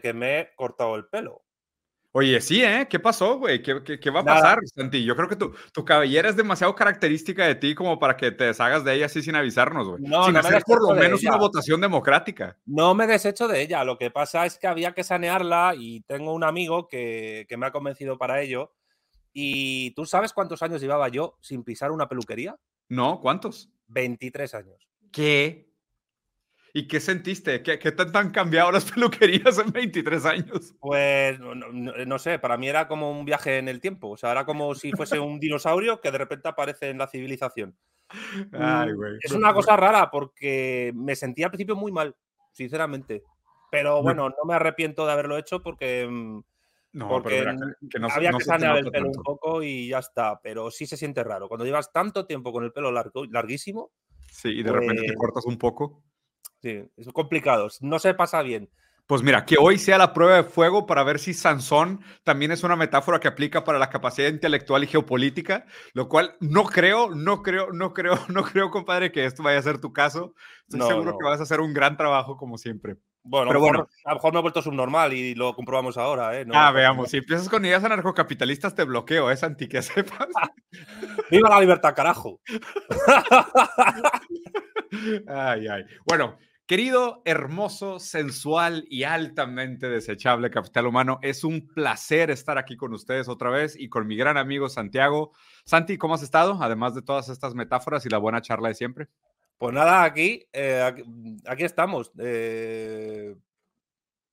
que me he cortado el pelo. Oye, sí, ¿eh? ¿Qué pasó, güey? ¿Qué, va a pasar, Santi? Yo creo que tu, tu, cabellera es demasiado característica de ti como para que te deshagas de ella así sin avisarnos, güey. No, sin no hacer por lo menos una votación democrática. No me deshecho de ella. Lo que pasa es que había que sanearla y tengo un amigo que, que me ha convencido para ello. ¿Y tú sabes cuántos años llevaba yo sin pisar una peluquería? No, ¿cuántos? 23 años. ¿Qué? ¿Y qué sentiste? ¿Qué, qué tan, han cambiado las peluquerías en 23 años? Pues no, sé, para mí era como un viaje en el tiempo. O sea, era como si fuese un dinosaurio que de repente aparece en la civilización. Ay, mm, es una cosa rara porque me sentía al principio muy mal, sinceramente. Pero bueno, no me arrepiento de haberlo hecho porque. Mm, no, porque que, no, había que sanear el pelo un poco y ya está. Pero sí se siente raro. Cuando llevas tanto tiempo con el pelo largo, larguísimo. Sí, y de repente te pues cortas un poco. Sí, es complicado. No se pasa bien. Pues mira, que hoy sea la prueba de fuego para ver si Sansón también es una metáfora que aplica para la capacidad intelectual y geopolítica, lo cual no creo, no creo, no creo, no creo, compadre, que esto vaya a ser tu caso. Estoy seguro que vas a hacer un gran trabajo como siempre. Bueno, Pero bueno, a lo mejor me he vuelto subnormal y lo comprobamos ahora. ¿eh? ah, veamos, si empiezas con ideas anarcocapitalistas te bloqueo, es ¿eh, anti que sepas. ¡Viva la libertad, carajo! ay, ay. Bueno, Querido, hermoso, sensual y altamente desechable capital humano, es un placer estar aquí con ustedes otra vez y con mi gran amigo Santiago. Santi, ¿cómo has estado? Además de todas estas metáforas y la buena charla de siempre. Pues nada, aquí, eh, aquí, estamos, eh,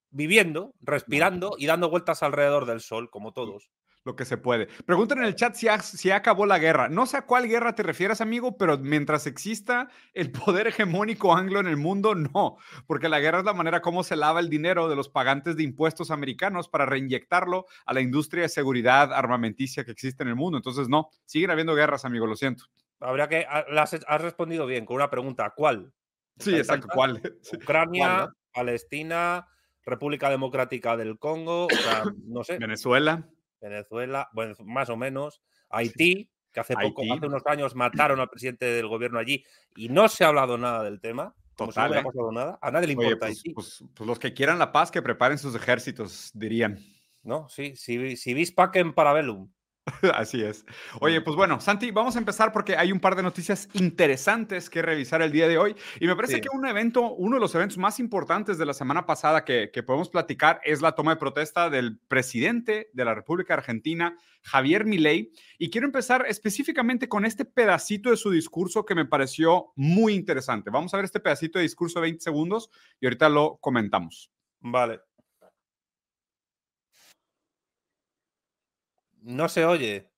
viviendo, respirando y dando vueltas alrededor del sol, como todos lo que se puede. Preguntan en el chat si, si acabó la guerra. No sé a cuál guerra te refieres, amigo, pero mientras exista el poder hegemónico anglo en el mundo, no, porque la guerra es la manera como se lava el dinero de los pagantes de impuestos americanos para reinyectarlo a la industria de seguridad armamenticia que existe en el mundo. Entonces, no, siguen habiendo guerras, amigo, lo siento. Habría que, ah, has, respondido bien con una pregunta, ¿cuál? Sí, exacto, ¿cuál? Ucrania, Palestina, República Democrática del Congo, no sé. Venezuela. Venezuela, bueno, más o menos, Haití, que hace poco, hace unos años mataron al presidente del gobierno allí y no se ha hablado nada del tema. Como si no ¿eh? pasado nada. A nadie le importa pues, pues, pues, los que quieran la paz, que preparen sus ejércitos, dirían. No, sí, si, si vis pacem para velum. Así es. Oye, pues bueno, Santi, vamos a empezar porque hay un par de noticias interesantes que revisar el día de hoy. Y me parece que un evento, uno de los eventos más importantes de la semana pasada que, podemos platicar es la toma de protesta del presidente de la República Argentina, Javier Milei. Y quiero empezar específicamente con este pedacito de su discurso que me pareció muy interesante. Vamos a ver este pedacito de discurso de 20 segundos y ahorita lo comentamos. Vale. No se oye.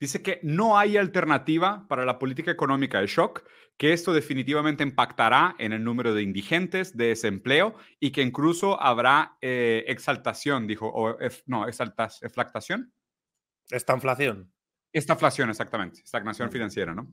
Dice que no hay alternativa para la política económica de shock, que esto definitivamente impactará en el número de indigentes, de desempleo y que incluso habrá eh, exaltación, dijo, no, exaltación, eflactación. Esta inflación. Esta inflación, exactamente. Estagnación financiera, ¿no?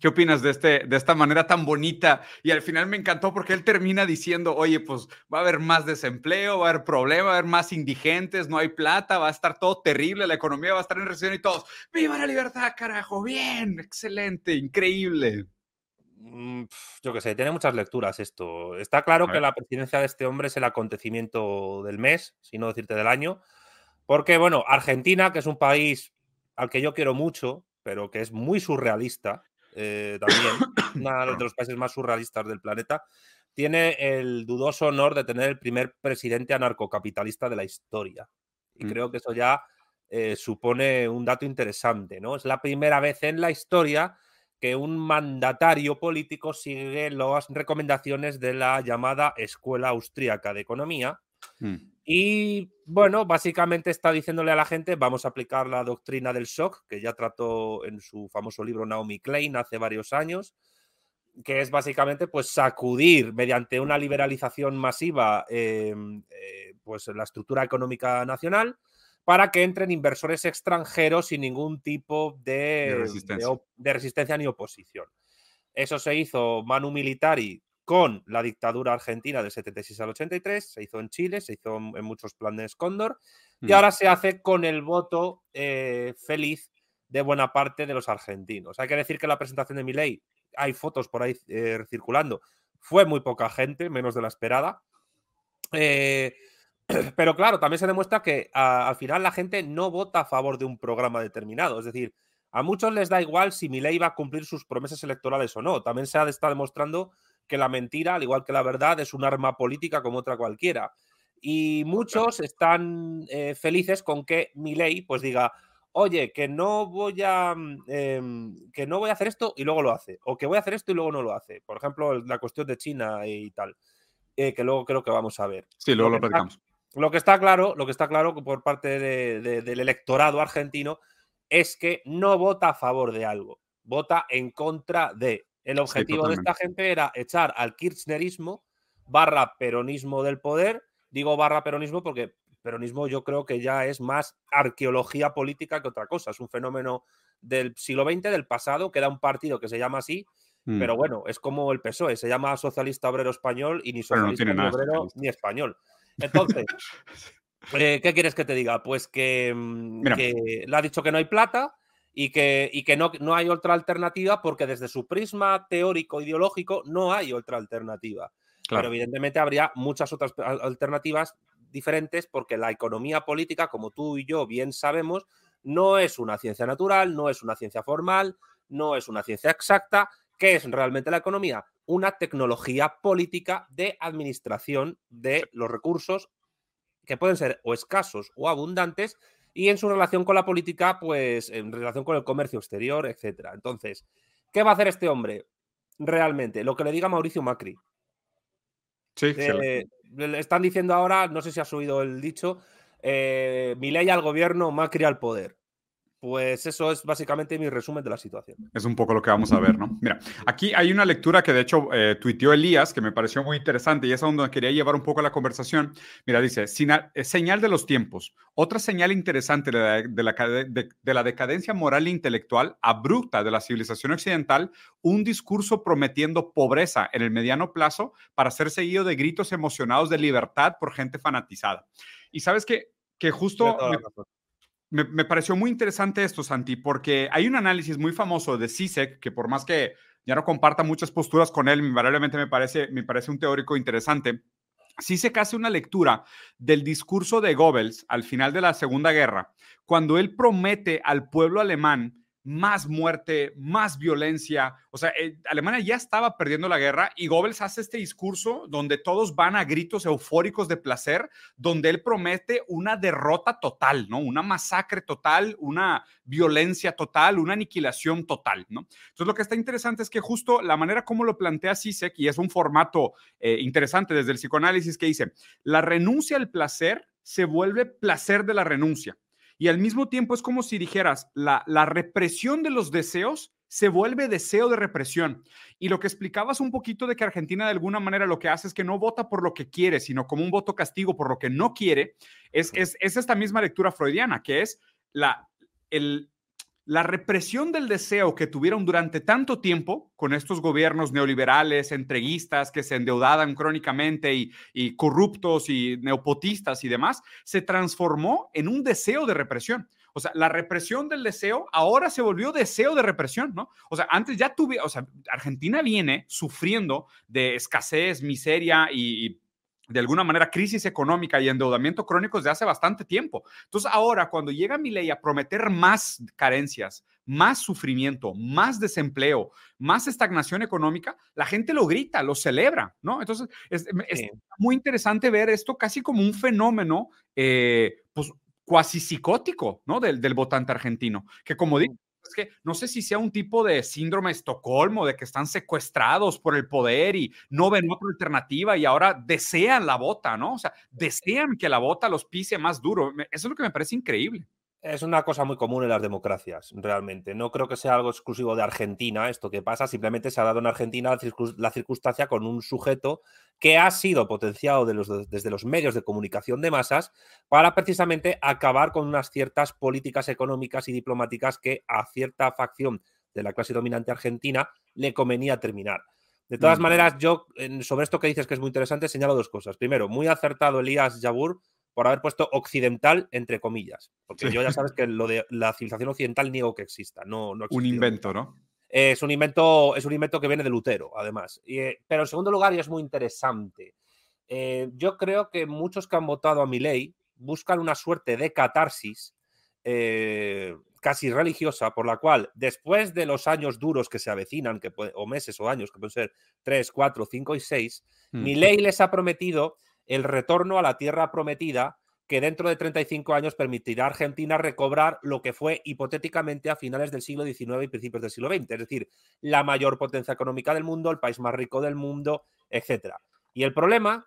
¿Qué opinas de, este, de esta manera tan bonita? Y al final me encantó porque él termina diciendo, oye, pues va a haber más desempleo, va a haber problema, va a haber más indigentes, no hay plata, va a estar todo terrible, la economía va a estar en recesión y todos, ¡viva la libertad, carajo! Bien, excelente, increíble. Mm, yo qué sé, tiene muchas lecturas esto. Está claro que la presidencia de este hombre es el acontecimiento del mes, si no decirte del año. Porque, bueno, Argentina, que es un país al que yo quiero mucho, pero que es muy surrealista eh, también, uno de los países más surrealistas del planeta, tiene el dudoso honor de tener el primer presidente anarcocapitalista de la historia. Y mm. creo que eso ya eh, supone un dato interesante, ¿no? Es la primera vez en la historia que un mandatario político sigue las recomendaciones de la llamada Escuela Austríaca de Economía. Mm. Y bueno, básicamente está diciéndole a la gente, vamos a aplicar la doctrina del shock, que ya trató en su famoso libro Naomi Klein hace varios años, que es básicamente pues sacudir mediante una liberalización masiva em, eh, pues la estructura económica nacional para que entren inversores extranjeros sin ningún tipo de, de resistencia ni oposición. Eso se hizo Manu Militari con la dictadura argentina del 76 al 83, se hizo en Chile, se hizo en muchos planes Cóndor, y mm. ahora se hace con el voto eh, feliz de buena parte de los argentinos. Hay que decir que la presentación de Milei, hay fotos por ahí eh, circulando, fue muy poca gente, menos de la esperada. Eh, pero claro, también se demuestra que al final la gente no vota a favor de un programa determinado. Es decir, a muchos les da igual si Milei va a cumplir sus promesas electorales o no. También se ha está demostrando que la mentira, al igual que la verdad, es un arma política como otra cualquiera. Y muchos están eh, felices con que Milei pues diga, oye, que no voy a em, que no voy a hacer esto y luego lo hace, o que voy a hacer esto y luego no lo hace. Por ejemplo, la cuestión de China y tal, eh, que luego creo que vamos a ver. Sí, luego lo, lo Lo que está claro, lo que está claro por parte del electorado argentino es que no vota a favor de algo, vota en contra de. El objetivo de esta gente era echar al kirchnerismo barra peronismo del poder. Digo barra peronismo porque peronismo yo creo que ya es más arqueología política que otra cosa. Es un fenómeno del siglo XX, del pasado, que era un partido que se llama así, mm. pero bueno, es como el PSOE, se llama Socialista Obrero Español y ni Socialista Obrero ni Español. Entonces, eh, ¿qué quieres que te diga? Pues que, mm, que le ha dicho que no hay plata, y que, y que no, no, hay otra alternativa porque desde su prisma teórico ideológico no hay otra alternativa. Pero evidentemente habría muchas otras alternativas diferentes porque la economía política, como tú y yo bien sabemos, no es una ciencia natural, no es una ciencia formal, no es una ciencia exacta. ¿Qué es realmente la economía? Una tecnología política de administración de los recursos que pueden ser o escasos o abundantes y en su relación con la política, pues en relación con el comercio exterior, etcétera. Entonces, ¿qué va a hacer este hombre realmente? Lo que le diga Mauricio Macri. Sí, eh, Le están diciendo ahora, no sé si has oído el dicho, eh, ley al gobierno, Macri al poder. Pues eso es básicamente mi resumen de la situación. Es un poco lo que vamos a ver, ¿no? Mira, aquí hay una lectura que de hecho eh, tuiteó Elías, que me pareció muy interesante y es a donde quería llevar un poco la conversación. Mira, dice, eh, señal de los tiempos. Otra señal interesante de la, de la decadencia moral e intelectual abrupta de la civilización occidental, un discurso prometiendo pobreza en el mediano plazo para ser seguido de gritos emocionados de libertad por gente fanatizada. Y sabes que, que justo me, pareció muy interesante esto, Santi, porque hay un análisis muy famoso de CISEC, que por más que ya no comparta muchas posturas con él, invariablemente me parece, me parece un teórico interesante. CISEC hace una lectura del discurso de Goebbels al final de la Segunda Guerra, cuando él promete al pueblo alemán más muerte, más violencia. O sea, eh, Alemania ya estaba perdiendo la guerra y Goebbels hace este discurso donde todos van a gritos eufóricos de placer, donde él promete una derrota total, ¿no? Una masacre total, una violencia total, una aniquilación total, ¿no? Entonces, lo que está interesante es que justo la manera como lo plantea Sisek, y es un formato eh, interesante desde el psicoanálisis que dice, la renuncia al placer se vuelve placer de la renuncia. Y al mismo tiempo es como si dijeras, la, la represión de los deseos se vuelve deseo de represión. Y lo que explicabas un poquito de que Argentina de alguna manera lo que hace es que no vota por lo que quiere, sino como un voto castigo por lo que no quiere, es, es, es esta misma lectura freudiana, que es la, el, la represión del deseo que tuvieron durante tanto tiempo con estos gobiernos neoliberales, entreguistas, que se endeudaban crónicamente y, corruptos y neopotistas y demás, se transformó en un deseo de represión. O sea, la represión del deseo ahora se volvió deseo de represión, ¿no? O sea, antes ya tuve, o sea, Argentina viene sufriendo de escasez, miseria y de alguna manera crisis económica y endeudamiento crónico desde hace bastante tiempo. Entonces ahora cuando llega mi ley a prometer más carencias, más sufrimiento, más desempleo, más estagnación económica, la gente lo grita, lo celebra, ¿no? Entonces es, muy interesante ver esto casi como un fenómeno, eh, pues cuasi psicótico, ¿no? Del, del votante argentino, que como digo, es que no sé si sea un tipo de síndrome de Estocolmo, de que están secuestrados por el poder y no ven otra alternativa y ahora desean la bota, ¿no? O sea, desean que la bota los pise más duro. Eso es lo que me parece increíble. Es una cosa muy común en las democracias, realmente. No creo que sea algo exclusivo de Argentina esto que pasa. Simplemente se ha dado en Argentina la circunstancia con un sujeto que ha sido potenciado desde los medios de comunicación de masas para precisamente acabar con unas ciertas políticas económicas y diplomáticas que a cierta facción de la clase dominante argentina le convenía terminar. De todas maneras, yo sobre esto que dices que es muy interesante, señalo dos cosas. Primero, muy acertado Elías Yabur por haber puesto occidental entre comillas, porque yo ya sabes que lo de la civilización occidental niego que exista, no, no Un invento, ¿no? Es un invento, es un invento que viene de Lutero, además. Eh, pero en segundo lugar, y es muy interesante, eh, yo creo que muchos que han votado a mi ley buscan una suerte de catarsis eh, casi religiosa, por la cual, después de los años duros que se avecinan, que o meses o años, que pueden ser 3, 4, 5 y 6, mi mm. ley les ha prometido el retorno a la tierra prometida que dentro de 35 años permitirá a Argentina recobrar lo que fue hipotéticamente a finales del siglo XIX y principios del siglo XX, es decir, la mayor potencia económica del mundo, el país más rico del mundo, etc. Y el problema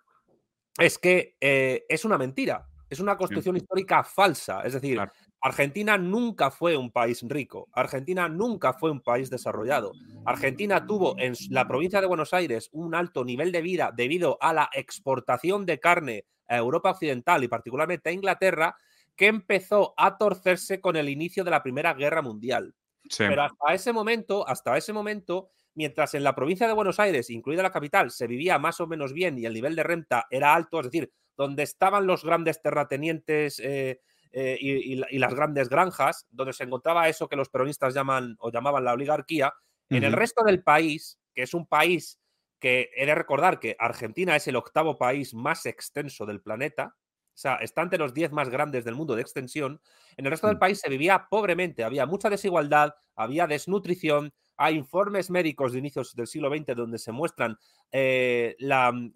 es que eh, es una mentira, es una construcción histórica falsa, es decir, Argentina nunca fue un país rico, Argentina nunca fue un país desarrollado. Argentina tuvo en la provincia de Buenos Aires un alto nivel de vida debido a la exportación de carne a Europa Occidental y particularmente a Inglaterra, que empezó a torcerse con el inicio de la Primera Guerra Mundial. Pero hasta ese momento, hasta ese momento, mientras en la provincia de Buenos Aires, incluida la capital, se vivía más o menos bien y el nivel de renta era alto, es decir, donde estaban los grandes terratenientes eh, eh, y, las grandes granjas, donde se encontraba eso que los peronistas llaman o llamaban la oligarquía, en el resto del país, que es un país que he de recordar que Argentina es el octavo país más extenso del planeta, o sea, está entre los diez más grandes del mundo de extensión, en el resto del país se vivía pobremente, había mucha desigualdad, había desnutrición, hay informes médicos de inicios del siglo XX donde se muestran eh,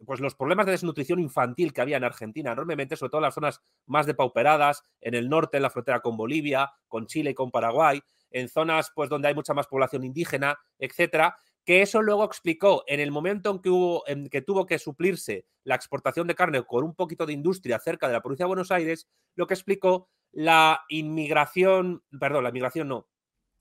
pues los problemas de desnutrición infantil que había en Argentina enormemente, sobre todo en las zonas más depauperadas, en el norte, en la frontera con Bolivia, con Chile y con Paraguay, en zonas pues donde hay mucha más población indígena, etcétera, que eso luego explicó en el momento en que, en que tuvo que suplirse la exportación de carne con un poquito de industria cerca de la provincia de Buenos Aires, lo que explicó la inmigración, perdón, la inmigración no,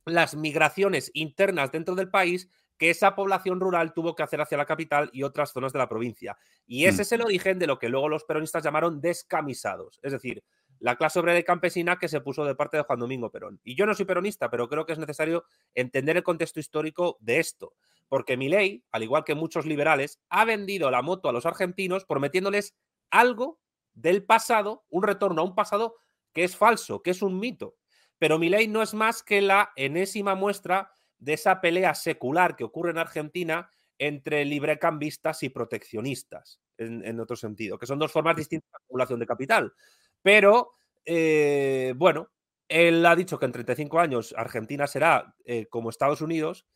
las migraciones internas dentro del país que esa población rural tuvo que hacer hacia la capital y otras zonas de la provincia. Y ese mm. es el origen de lo que luego los peronistas llamaron descamisados, es decir, la clase obrera y campesina que se puso de parte de Juan Domingo Perón. Y yo no soy peronista, pero creo que es necesario entender el contexto histórico de esto, porque mi ley, al igual que muchos liberales, ha vendido la moto a los argentinos prometiéndoles algo del pasado, un retorno a un pasado que es falso, que es un mito. Pero mi ley no es más que la enésima muestra de esa pelea secular que ocurre en Argentina entre librecambistas y proteccionistas, en, otro sentido, que son dos formas distintas de acumulación de capital. Pero, eh, bueno, él ha dicho que en 35 años Argentina será eh, como Estados Unidos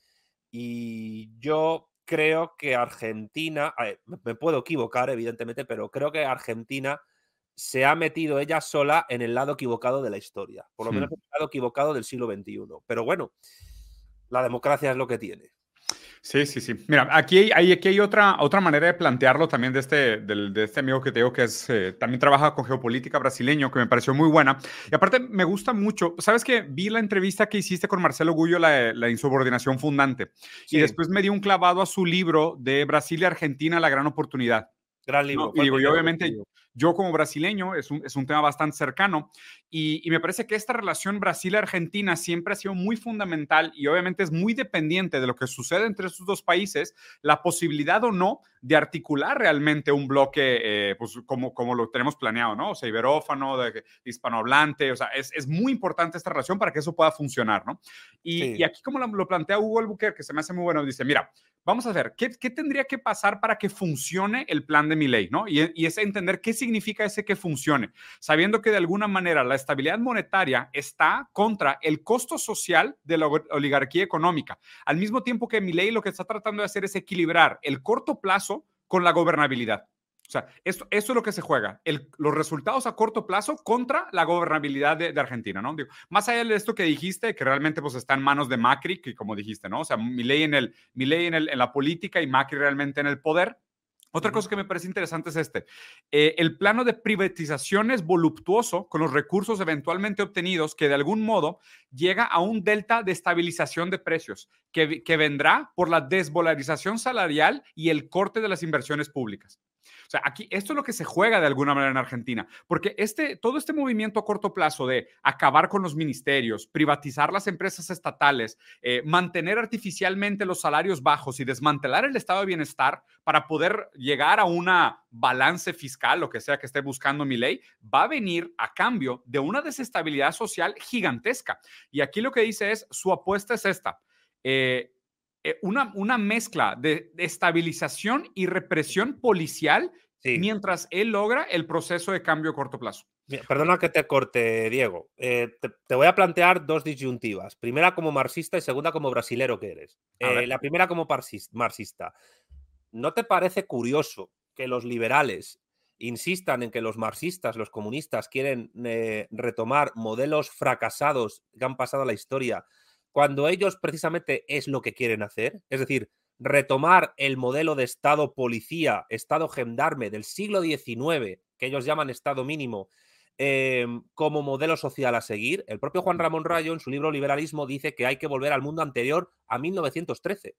y yo creo que Argentina, me puedo equivocar evidentemente, pero creo que Argentina se ha metido ella sola en el lado equivocado de la historia, por lo menos en el lado equivocado del siglo XXI. Pero bueno, la democracia es lo que tiene. Sí, sí, sí. Mira, aquí hay, aquí hay otra, otra manera de plantearlo también de este, de este amigo que te digo que es, eh, también trabaja con geopolítica brasileño, que me pareció muy buena. Y aparte me gusta mucho, ¿sabes que Vi la entrevista que hiciste con Marcelo Gullo, la, la insubordinación fundante, y después me dio un clavado a su libro de Brasil y Argentina, la gran oportunidad. Gran libro. y digo, yo obviamente, yo como brasileño, es un, es un tema bastante cercano y, y, me parece que esta relación Brasil-Argentina siempre ha sido muy fundamental y obviamente es muy dependiente de lo que sucede entre estos dos países, la posibilidad o no de articular realmente un bloque eh, pues como, como lo tenemos planeado, ¿no? O sea, iberófano, de, hispanohablante, o sea, es, es, muy importante esta relación para que eso pueda funcionar, ¿no? Y, y aquí como lo, lo, plantea Hugo Albuquerque, que se me hace muy bueno, dice, mira, vamos a ver, ¿qué, ¿qué, tendría que pasar para que funcione el plan de mi ley, ¿no? Y, y es entender qué significa ese que funcione, sabiendo que de alguna manera la estabilidad monetaria está contra el costo social de la oligarquía económica, al mismo tiempo que mi ley lo que está tratando de hacer es equilibrar el corto plazo con la gobernabilidad. O sea, esto, es lo que se juega, los resultados a corto plazo contra la gobernabilidad de, Argentina, ¿no? Digo, más allá de esto que dijiste, que realmente pues está en manos de Macri, que como dijiste, ¿no? O sea, mi ley en, el, mi ley en, el, en la política y Macri realmente en el poder, otra cosa que me parece interesante es este. Eh, el plano de privatización es voluptuoso con los recursos eventualmente obtenidos que de algún modo llega a un delta de estabilización de precios que, que vendrá por la desvolarización salarial y el corte de las inversiones públicas. O sea, aquí esto es lo que se juega de alguna manera en Argentina, porque este, todo este movimiento a corto plazo de acabar con los ministerios, privatizar las empresas estatales, eh, mantener artificialmente los salarios bajos y desmantelar el estado de bienestar para poder llegar a una balance fiscal, lo que sea que esté buscando mi ley, va a venir a cambio de una desestabilidad social gigantesca. Y aquí lo que dice es, su apuesta es esta. Eh, una, una mezcla de, estabilización y represión policial mientras él logra el proceso de cambio a corto plazo. perdona que te corte, Diego. Eh, te, voy a plantear dos disyuntivas. Primera como marxista y segunda como brasilero que eres. Eh, la primera como marxista. ¿No te parece curioso que los liberales insistan en que los marxistas, los comunistas quieren retomar modelos fracasados que han pasado a la historia cuando ellos precisamente es lo que quieren hacer, es decir, retomar el modelo de Estado policía, Estado gendarme del siglo XIX, que ellos llaman Estado mínimo, em, como modelo social a seguir. El propio Juan Ramón Rayo, en su libro Liberalismo, dice que hay que volver al mundo anterior a 1913.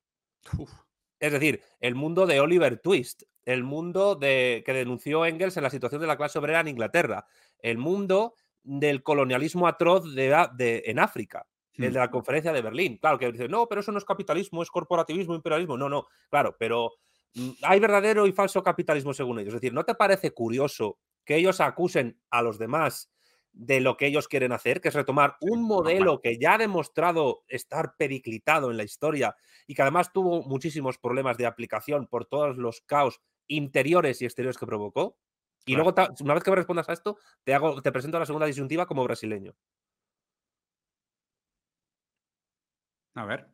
Es decir, el mundo de Oliver Twist, el mundo de, que denunció Engels en la situación de la clase obrera en Inglaterra, el mundo del colonialismo atroz de, en África el de la conferencia de Berlín. Claro, que dice, no, pero eso no es capitalismo, es corporativismo, imperialismo. No, no, claro, pero mm, hay verdadero y falso capitalismo según ellos. Es decir, ¿no te parece curioso que ellos acusen a los demás de lo que ellos quieren hacer, que es retomar un modelo que ya ha demostrado estar periclitado en la historia y que además tuvo muchísimos problemas de aplicación por todos los caos interiores y exteriores que provocó? Y luego, una vez que me respondas a esto, te, hago, te presento la segunda disyuntiva como brasileño. A ver.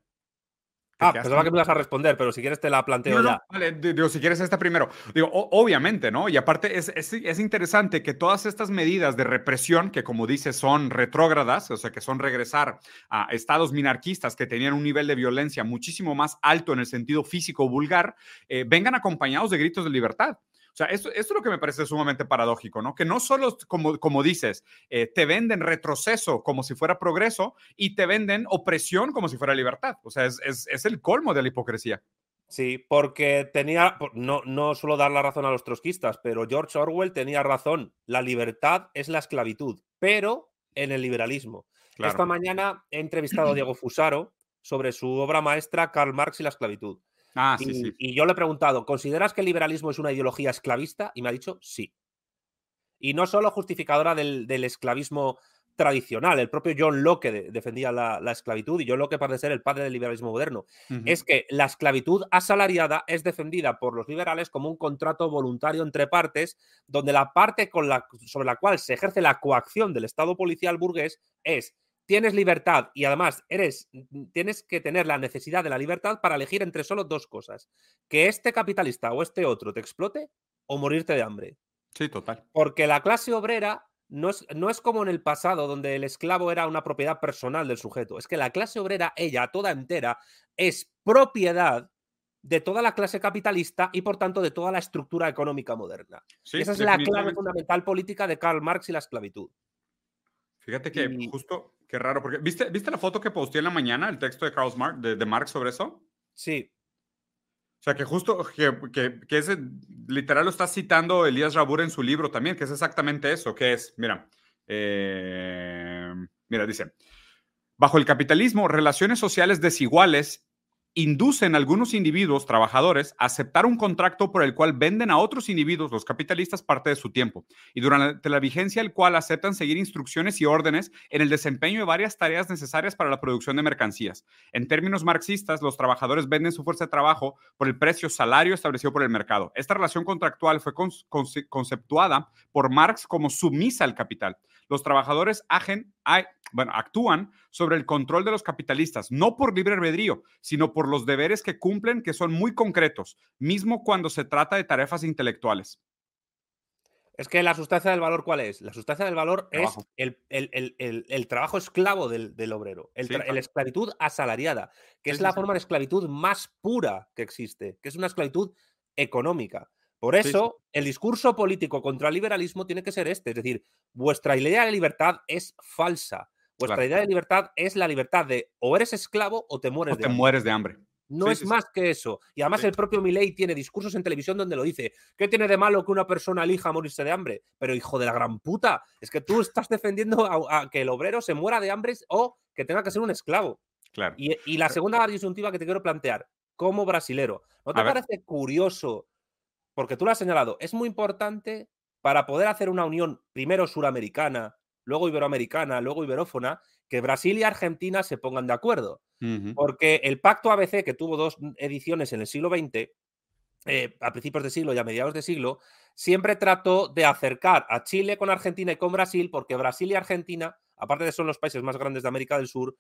Ah, pensaba que me a responder, pero si quieres te la planteo ya. vale, digo, si quieres esta primero. Digo, obviamente, ¿no? Y aparte es, es, interesante que todas estas medidas de represión, que como dices son retrógradas, o sea, que son regresar a estados minarquistas que tenían un nivel de violencia muchísimo más alto en el sentido físico vulgar, eh, vengan acompañados de gritos de libertad. O sea, esto, es lo que me parece sumamente paradójico, ¿no? Que no solo, como, como dices, eh, te venden retroceso como si fuera progreso y te venden opresión como si fuera libertad. O sea, es, es, el colmo de la hipocresía. Sí, porque tenía, no, no suelo dar la razón a los trotskistas, pero George Orwell tenía razón. La libertad es la esclavitud, pero en el liberalismo. Esta mañana he entrevistado a Diego Fusaro sobre su obra maestra Karl Marx y la esclavitud. Ah, y, yo le he preguntado, ¿consideras que el liberalismo es una ideología esclavista? Y me ha dicho sí. Y no solo justificadora del, esclavismo tradicional, el propio John Locke defendía la, esclavitud y John Locke parece ser el padre del liberalismo moderno, es que la esclavitud asalariada es defendida por los liberales como un contrato voluntario entre partes, donde la parte con la, sobre la cual se ejerce la coacción del Estado policial burgués es tienes libertad y además eres, mm, tienes que tener la necesidad de la libertad para elegir entre solo dos cosas. Que este capitalista o este otro te explote o morirte de hambre. Sí, total. Porque la clase obrera no es, no es como en el pasado donde el esclavo era una propiedad personal del sujeto. Es que la clase obrera, ella, toda entera, es propiedad de toda la clase capitalista y por tanto de toda la estructura económica moderna. Esa es la clave fundamental política de Karl Marx y la esclavitud. Fíjate que justo, qué raro, porque ¿viste, ¿viste la foto que posteé en la mañana, el texto de Karl Marx, de, Marx sobre eso? Sí. O sea, que justo, que, que, que ese, literal lo está citando Elías Rabur en su libro también, que es exactamente eso, que es, mira, eh, mira, dice, bajo el capitalismo, relaciones sociales desiguales inducen a algunos individuos, trabajadores, a aceptar un contrato por el cual venden a otros individuos, los capitalistas, parte de su tiempo, y durante la vigencia del cual aceptan seguir instrucciones y órdenes en el desempeño de varias tareas necesarias para la producción de mercancías. En términos marxistas, los trabajadores venden su fuerza de trabajo por el precio salario establecido por el mercado. Esta relación contractual fue conceptuada por Marx como sumisa al capital los trabajadores bueno, actúan sobre el control de los capitalistas, no por libre albedrío, sino por los deberes que cumplen que son muy concretos, mismo cuando se trata de tarefas intelectuales. Es que la sustancia del valor, ¿cuál es? La sustancia del valor es el, trabajo esclavo del, obrero, el, esclavitud asalariada, que es la forma de esclavitud más pura que existe, que es una esclavitud económica. Por eso, el discurso político contra el liberalismo tiene que ser este, es decir, vuestra idea de libertad es falsa. Vuestra idea de libertad es la libertad de o eres esclavo o te mueres de hambre. mueres de hambre. No es más que eso. Y además el propio Milei tiene discursos en televisión donde lo dice. ¿Qué tiene de malo que una persona elija morirse de hambre? Pero hijo de la gran puta, es que tú estás defendiendo a, que el obrero se muera de hambre o que tenga que ser un esclavo. Claro. Y, la segunda disyuntiva que te quiero plantear, como brasilero, ¿no te parece curioso? Porque tú lo has señalado, es muy importante para poder hacer una unión primero suramericana, luego iberoamericana, luego iberófona, que Brasil y Argentina se pongan de acuerdo. Porque el pacto ABC, que tuvo dos ediciones en el siglo XX, eh, a principios de siglo y a mediados de siglo, siempre trató de acercar a Chile con Argentina y con Brasil, porque Brasil y Argentina, aparte de ser los países más grandes de América del Sur,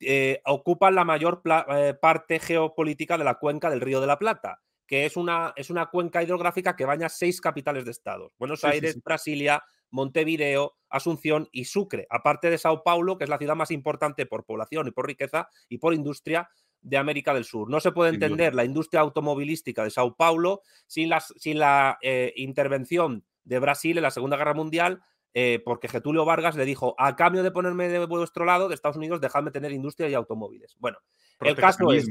eh, ocupan la mayor eh, parte geopolítica de la cuenca del Río de la Plata, que es una, es una cuenca hidrográfica que baña seis capitales de estados: Buenos Aires, Brasilia, Montevideo, Asunción y Sucre, aparte de Sao Paulo, que es la ciudad más importante por población y por riqueza y por industria de América del Sur. No se puede entender la industria automovilística de Sao Paulo sin, sin la eh, intervención de Brasil en la Segunda Guerra Mundial, eh, porque Getulio Vargas le dijo, a cambio de ponerme de vuestro lado, de Estados Unidos, dejadme tener industria y automóviles. Bueno, el caso es,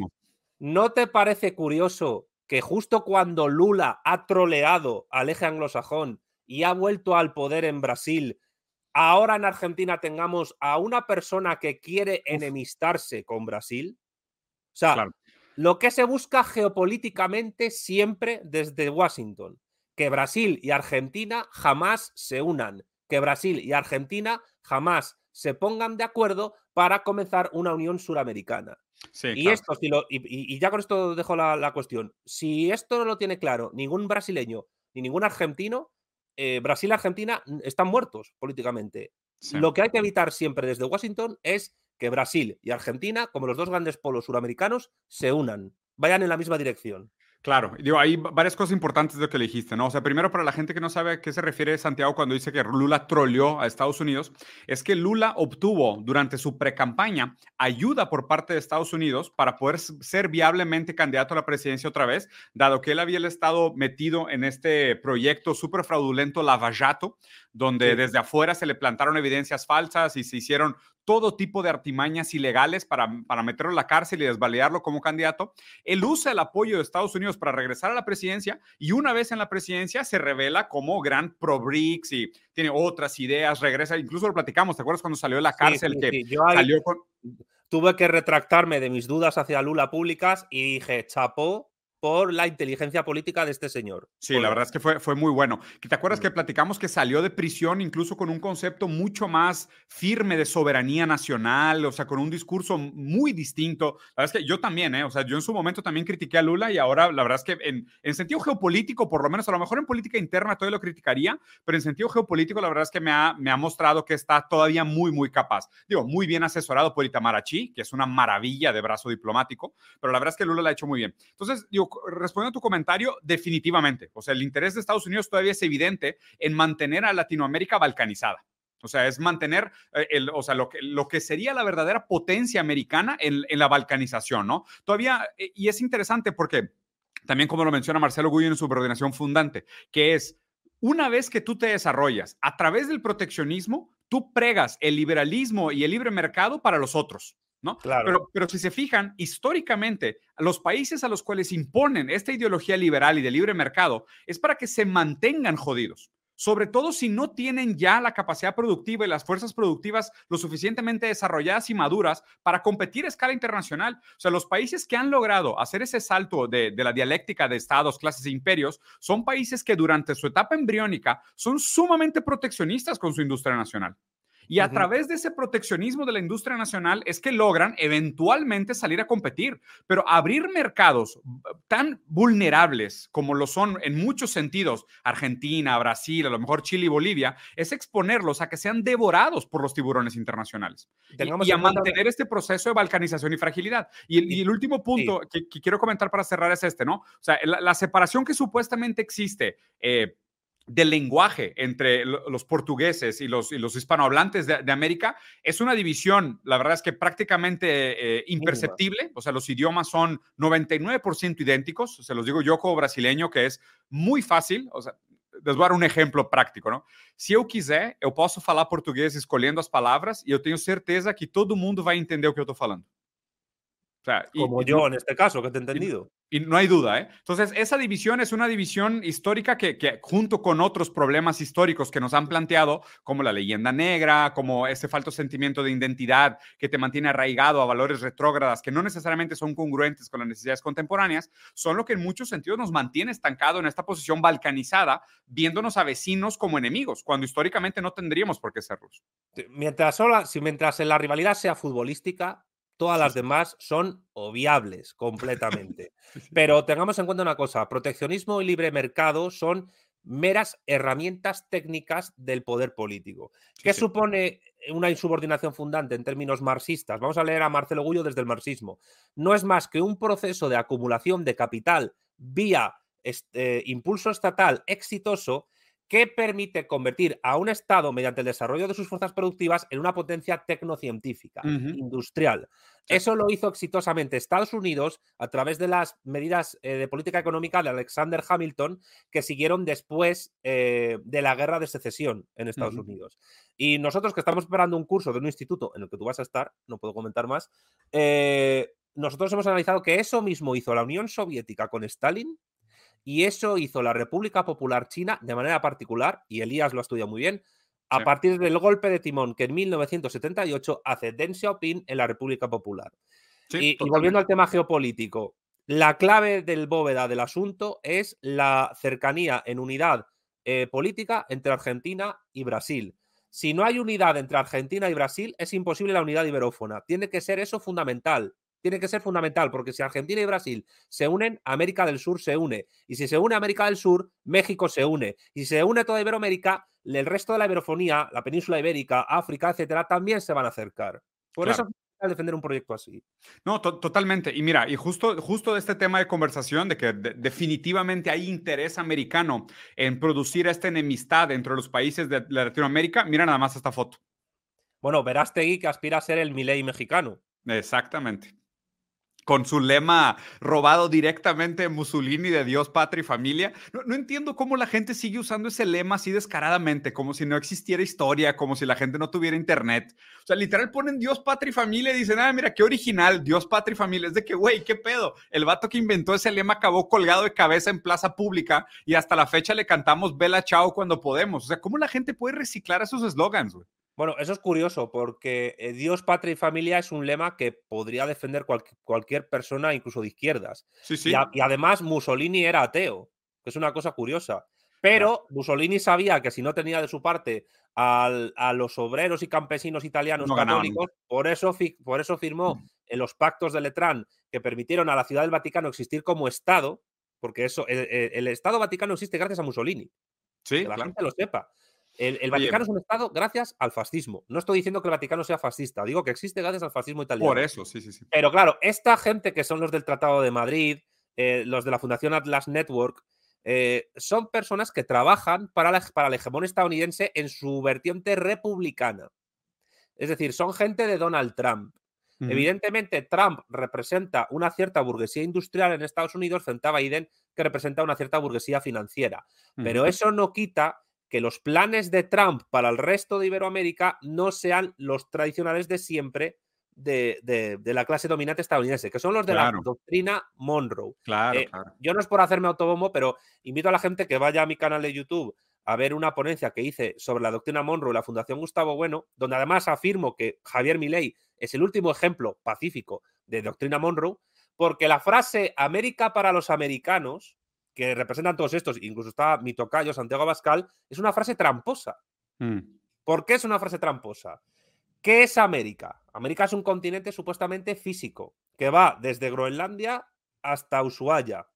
¿no te parece curioso que justo cuando Lula ha troleado al eje anglosajón y ha vuelto al poder en Brasil, ahora en Argentina tengamos a una persona que quiere enemistarse con Brasil. O sea, lo que se busca geopolíticamente siempre desde Washington, que Brasil y Argentina jamás se unan, que Brasil y Argentina jamás se pongan de acuerdo para comenzar una unión suramericana. y esto, y, ya con esto dejo la, la, cuestión. Si esto no lo tiene claro ningún brasileño ni ningún argentino, eh, Brasil y Argentina están muertos políticamente. Lo que hay que evitar siempre desde Washington es que Brasil y Argentina, como los dos grandes polos suramericanos, se unan, vayan en la misma dirección. Claro, digo, hay varias cosas importantes de lo que le dijiste, ¿no? O sea, primero, para la gente que no sabe a qué se refiere Santiago cuando dice que Lula troleó a Estados Unidos, es que Lula obtuvo durante su precampaña ayuda por parte de Estados Unidos para poder ser viablemente candidato a la presidencia otra vez, dado que él había estado metido en este proyecto súper fraudulento Lavallato, donde desde afuera se le plantaron evidencias falsas y se hicieron todo tipo de artimañas ilegales para, para meterlo en la cárcel y desvalidarlo como candidato. Él usa el apoyo de Estados Unidos para regresar a la presidencia y una vez en la presidencia se revela como gran pro-BRICS y tiene otras ideas, regresa, incluso lo platicamos, ¿te acuerdas cuando salió de la cárcel? que salió con... Tuve que retractarme de mis dudas hacia Lula públicas y dije, chapó, por la inteligencia política de este señor. Sí, la verdad es que fue, fue muy bueno. ¿Te acuerdas que platicamos que salió de prisión incluso con un concepto mucho más firme de soberanía nacional, o sea, con un discurso muy distinto? La verdad es que yo también, ¿eh? O sea, yo en su momento también critiqué a Lula y ahora la verdad es que en, en sentido geopolítico, por lo menos, a lo mejor en política interna todavía lo criticaría, pero en sentido geopolítico la verdad es que me ha, me ha mostrado que está todavía muy, muy capaz. Digo, muy bien asesorado por Itamar que es una maravilla de brazo diplomático, pero la verdad es que Lula lo ha hecho muy bien. Entonces, digo, respondiendo a tu comentario, definitivamente. O sea, el interés de Estados Unidos todavía es evidente en mantener a Latinoamérica balcanizada. O sea, es mantener eh, el, o sea, lo, que, lo que sería la verdadera potencia americana en, la balcanización, ¿no? Todavía, eh, y es interesante porque también como lo menciona Marcelo Gullo en su subordinación fundante, que es una vez que tú te desarrollas a través del proteccionismo, tú pregas el liberalismo y el libre mercado para los otros. ¿No? Claro. Pero, pero si se fijan, históricamente, los países a los cuales imponen esta ideología liberal y de libre mercado es para que se mantengan jodidos sobre todo si no tienen ya la capacidad productiva y las fuerzas productivas lo suficientemente desarrolladas y maduras para competir a escala internacional. O sea, los países que han logrado hacer ese salto de, de, la dialéctica de estados, clases e imperios son países que durante su etapa embriónica son sumamente proteccionistas con su industria nacional. Y a través de ese proteccionismo de la industria nacional es que logran eventualmente salir a competir. Pero abrir mercados tan vulnerables como lo son en muchos sentidos Argentina, Brasil, a lo mejor Chile y Bolivia, es exponerlos a que sean devorados por los tiburones internacionales. y, a mantener este proceso de balcanización y fragilidad. Y, el último punto que, quiero comentar para cerrar es este, ¿no? O sea, la, separación que supuestamente existe. Eh, del lenguaje entre los portugueses y los, los hispanohablantes de, América es una división, la verdad es que prácticamente eh, imperceptible, o sea, los idiomas son 99% idénticos, se los digo yo como brasileño, que es muy fácil, o sea, les voy a dar un ejemplo práctico, ¿no? Si yo quiser, eu posso falar português escolhendo as palavras e eu tenho certeza que todo mundo vai entender o que eu estou falando. Como yo en este caso, que te he entendido. Y no hay duda, ¿eh? Entonces, esa división es una división histórica que, junto con otros problemas históricos que nos han planteado, como la leyenda negra, como ese falto sentimiento de identidad que te mantiene arraigado a valores retrógradas que no necesariamente son congruentes con las necesidades contemporáneas, son lo que en muchos sentidos nos mantiene estancado en esta posición balcanizada, viéndonos a vecinos como enemigos, cuando históricamente no tendríamos por qué serlos. Mientras, si mientras la rivalidad sea futbolística, Todas las demás son obviables completamente. Pero tengamos en cuenta una cosa, proteccionismo y libre mercado son meras herramientas técnicas del poder político. ¿Qué supone una insubordinación fundante en términos marxistas? Vamos a leer a Marcelo Gullo desde el marxismo. No es más que un proceso de acumulación de capital vía este, impulso estatal exitoso que permite convertir a un Estado, mediante el desarrollo de sus fuerzas productivas, en una potencia tecnocientífica, industrial. Eso lo hizo exitosamente Estados Unidos a través de las medidas eh, de política económica de Alexander Hamilton que siguieron después eh, de la guerra de secesión en Estados Unidos. Y nosotros que estamos preparando un curso de un instituto en el que tú vas a estar, no puedo comentar más, eh, nosotros hemos analizado que eso mismo hizo la Unión Soviética con Stalin y eso hizo la República Popular China de manera particular, y Elías lo ha estudiado muy bien, a partir del golpe de timón que en 1978 hace Deng Xiaoping en la República Popular. y, volviendo al tema geopolítico, la clave del bóveda del asunto es la cercanía en unidad eh, política entre Argentina y Brasil. Si no hay unidad entre Argentina y Brasil, es imposible la unidad iberófona. Tiene que ser eso fundamental tiene que ser fundamental, porque si Argentina y Brasil se unen, América del Sur se une. Y si se une América del Sur, México se une. Y si se une toda Iberoamérica, el resto de la iberofonía, la península ibérica, África, etcétera, también se van a acercar. Por eso es defender un proyecto así. No, totalmente. Y mira, y justo, justo de este tema de conversación, de que definitivamente hay interés americano en producir esta enemistad entre los países de Latinoamérica, mira nada más esta foto. Bueno, verás Tegui que aspira a ser el Milei mexicano. Exactamente con su lema robado directamente de Mussolini de Dios, patria y familia. No, entiendo cómo la gente sigue usando ese lema así descaradamente, como si no existiera historia, como si la gente no tuviera internet. O sea, literal ponen Dios, patria y familia y dicen, ah, mira, qué original, Dios, patria y familia. Es de que, güey, qué pedo. El vato que inventó ese lema acabó colgado de cabeza en plaza pública y hasta la fecha le cantamos Bella Chao cuando podemos. O sea, ¿cómo la gente puede reciclar esos eslogans, güey? Bueno, eso es curioso porque eh, Dios, patria y familia es un lema que podría defender cualquier persona, incluso de izquierdas. Sí, sí. Y, además Mussolini era ateo, que es una cosa curiosa. Pero Mussolini sabía que si no tenía de su parte a los obreros y campesinos italianos católicos, por eso, por eso firmó mm. en los pactos de Letrán que permitieron a la Ciudad del Vaticano existir como Estado, porque eso, el, Estado Vaticano existe gracias a Mussolini. Sí, que la gente lo sepa. El, Vaticano es un Estado gracias al fascismo. No estoy diciendo que el Vaticano sea fascista, digo que existe gracias al fascismo italiano. Por eso, sí, sí, sí. Pero claro, esta gente que son los del Tratado de Madrid, eh, los de la Fundación Atlas Network, eh, son personas que trabajan para, para el hegemón estadounidense en su vertiente republicana. Es decir, son gente de Donald Trump. Evidentemente, Trump representa una cierta burguesía industrial en Estados Unidos frente a Biden, que representa una cierta burguesía financiera. Pero eso no quita que los planes de Trump para el resto de Iberoamérica no sean los tradicionales de siempre de, la clase dominante estadounidense, que son los de la doctrina Monroe. Eh, yo no es por hacerme autobombo, pero invito a la gente que vaya a mi canal de YouTube a ver una ponencia que hice sobre la doctrina Monroe y la Fundación Gustavo Bueno, donde además afirmo que Javier Milei es el último ejemplo pacífico de doctrina Monroe, porque la frase América para los americanos que representan todos estos, incluso está mi tocayo Santiago Abascal, es una frase tramposa. Mm. ¿Por qué es una frase tramposa? ¿Qué es América? América es un continente supuestamente físico, que va desde Groenlandia hasta Ushuaia.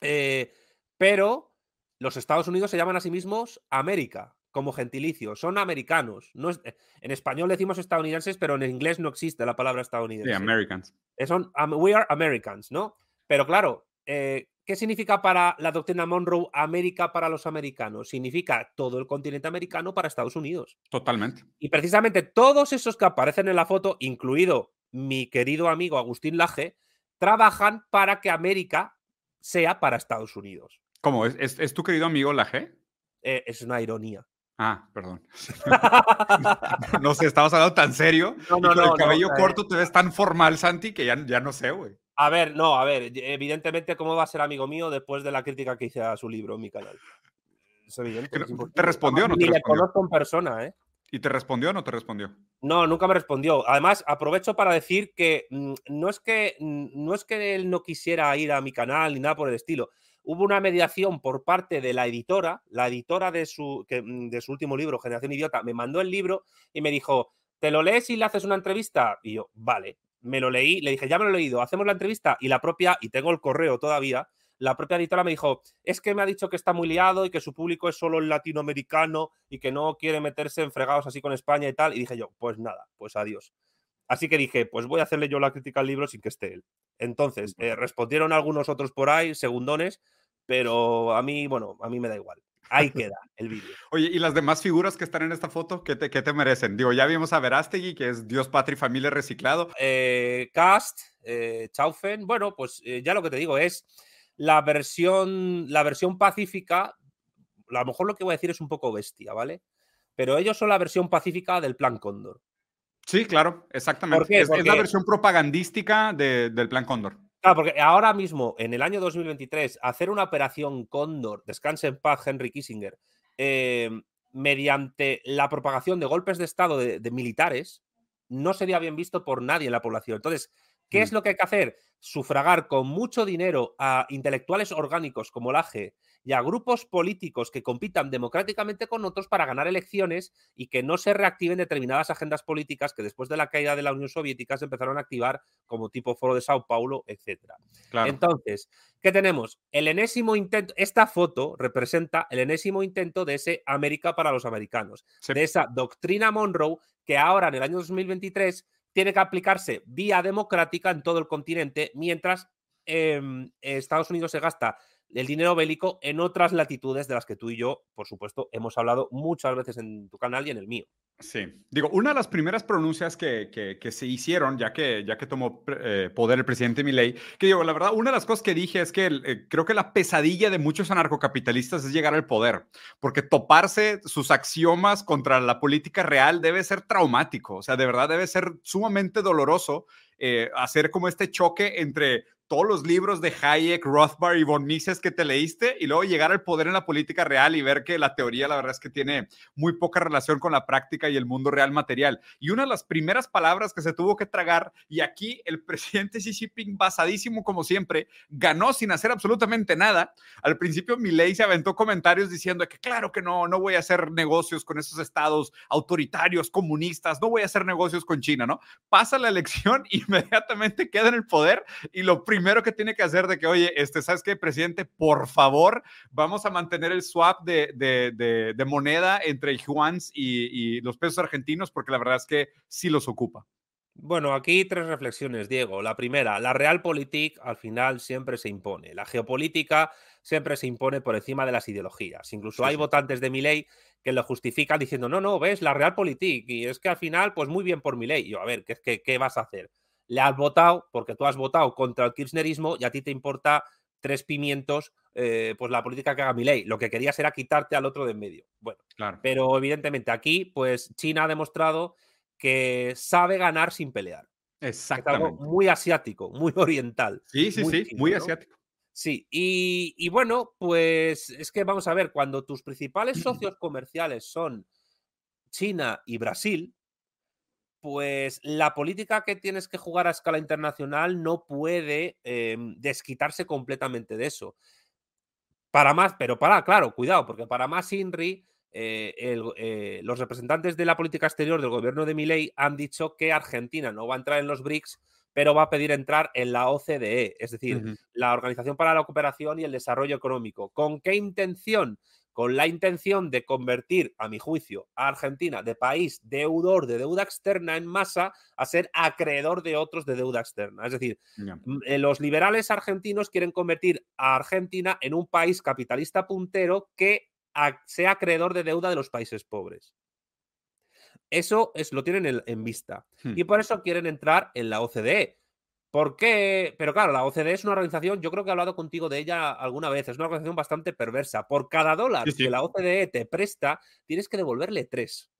Eh, pero los Estados Unidos se llaman a sí mismos América, como gentilicio. Son americanos. No en español decimos estadounidenses, pero en inglés no existe la palabra estadounidense. Sí, Americans. Son, we are Americans, ¿no? Pero claro, eh, ¿Qué significa para la doctrina Monroe América para los americanos? Significa todo el continente americano para Estados Unidos. Totalmente. Y precisamente todos esos que aparecen en la foto, incluido mi querido amigo Agustín Laje, trabajan para que América sea para Estados Unidos. ¿Cómo? ¿Es, tu querido amigo Laje? Eh, es una ironía. Ah, perdón. no sé, estabas hablando tan serio. No, no, no. El cabello corto te ves tan formal, Santi, que ya, ya no sé, güey. A ver, no, a ver, evidentemente, ¿cómo va a ser amigo mío después de la crítica que hice a su libro en mi canal? Es evidente. ¿Te respondió o no te Ni le conozco en persona, ¿eh? ¿Y te respondió o no te respondió? No, nunca me respondió. Además, aprovecho para decir que mm, no es que mm, no es que él no quisiera ir a mi canal ni nada por el estilo hubo una mediación por parte de la editora, la editora de su, mm, de su último libro, Generación Idiota, me mandó el libro y me dijo, ¿te lo lees y le haces una entrevista? Y yo, vale, me lo leí, le dije, ya me lo he leído, hacemos la entrevista y la propia, y tengo el correo todavía, la propia editora me dijo, es que me ha dicho que está muy liado y que su público es solo el latinoamericano y que no quiere meterse en fregados así con España y tal. Y dije yo, pues nada, pues adiós. Así que dije, pues voy a hacerle yo la crítica al libro sin que esté él. Entonces, eh, respondieron algunos otros por ahí, segundones, pero a mí, bueno, a mí me da igual. Ahí queda el vídeo. Oye, ¿y las demás figuras que están en esta foto, qué te, qué te merecen? Digo, ya vimos a Verástegui, que es Dios, Patria y Familia reciclado. Eh, Cast, eh, Chaufen, bueno, pues eh, ya lo que te digo es la versión, la versión pacífica, a lo mejor lo que voy a decir es un poco bestia, ¿vale? Pero ellos son la versión pacífica del Plan Cóndor. Sí, claro, exactamente. Es, la versión propagandística del Plan Cóndor. Claro, porque ahora mismo, en el año 2023, hacer una operación Cóndor, descanse en paz Henry Kissinger, em, mediante la propagación de golpes de Estado de, militares, no sería bien visto por nadie en la población. Entonces, ¿qué es mm. lo que hay que hacer? Sufragar con mucho dinero a intelectuales orgánicos como la AGE y a grupos políticos que compitan democráticamente con otros para ganar elecciones y que no se reactiven determinadas agendas políticas que después de la caída de la Unión Soviética se empezaron a activar como tipo Foro de Sao Paulo, etc. Entonces, ¿qué tenemos? El enésimo intento, esta foto representa el enésimo intento de ese América para los americanos, de esa doctrina Monroe que ahora en el año 2023 tiene que aplicarse vía democrática en todo el continente, mientras em, Estados Unidos se gasta el dinero bélico en otras latitudes de las que tú y yo, por supuesto, hemos hablado muchas veces en tu canal y en el mío. Sí, digo, una de las primeras pronuncias que, que, se hicieron, ya que, ya que tomó eh, poder el presidente Milei, que digo, la verdad, una de las cosas que dije es que eh, creo que la pesadilla de muchos anarcocapitalistas es llegar al poder, porque toparse sus axiomas contra la política real debe ser traumático, o sea, de verdad debe ser sumamente doloroso eh, hacer como este choque entre todos los libros de Hayek, Rothbard y von Mises que te leíste y luego llegar al poder en la política real y ver que la teoría la verdad es que tiene muy poca relación con la práctica y el mundo real material. Y una de las primeras palabras que se tuvo que tragar y aquí el presidente Xi Jinping basadísimo como siempre ganó sin hacer absolutamente nada. Al principio Milei se aventó comentarios diciendo que claro que no, no voy a hacer negocios con esos estados autoritarios, comunistas, no voy a hacer negocios con China, ¿no? Pasa la elección, inmediatamente queda en el poder y lo primero primero que tiene que hacer de que, oye, este, ¿sabes qué, presidente? Por favor, vamos a mantener el swap de, de, de, moneda entre yuans y, y los pesos argentinos, porque la verdad es que sí los ocupa. Bueno, aquí tres reflexiones, Diego. La primera, la realpolitik al final siempre se impone. La geopolítica siempre se impone por encima de las ideologías. Incluso hay votantes de mi ley que lo justifican diciendo, no, no, ves, la realpolitik. Y es que al final, pues muy bien por mi ley. Yo, a ver, ¿qué, qué, qué vas a hacer? Le has votado, porque tú has votado contra el kirchnerismo y a ti te importa tres pimientos, eh, pues la política que haga mi ley. Lo que querías era quitarte al otro de en medio. Bueno, claro. pero evidentemente aquí, pues China ha demostrado que sabe ganar sin pelear. Exactamente. Es algo muy asiático, muy oriental. Sí, sí, sí, muy asiático. Sí, y, y, bueno, pues es que vamos a ver, cuando tus principales socios comerciales son China y Brasil, pues la política que tienes que jugar a escala internacional no puede em, desquitarse completamente de eso. Para más, pero para, claro, cuidado, porque para más INRI, eh, eh, los representantes de la política exterior del gobierno de Milei han dicho que Argentina no va a entrar en los BRICS, pero va a pedir entrar en la OCDE, es decir, la Organización para la Cooperación y el Desarrollo Económico. ¿Con qué intención? Con la intención de convertir, a mi juicio, a Argentina de país deudor de deuda externa en masa a ser acreedor de otros de deuda externa. Es decir, eh, los liberales argentinos quieren convertir a Argentina en un país capitalista puntero que sea acreedor de deuda de los países pobres. Eso es, lo tienen en, vista. Hmm. Y por eso quieren entrar en la OCDE ¿Por qué? Pero claro, la OCDE es una organización, yo creo que he hablado contigo de ella alguna vez, es una organización bastante perversa. Por cada dólar que la OCDE te presta, tienes que devolverle tres.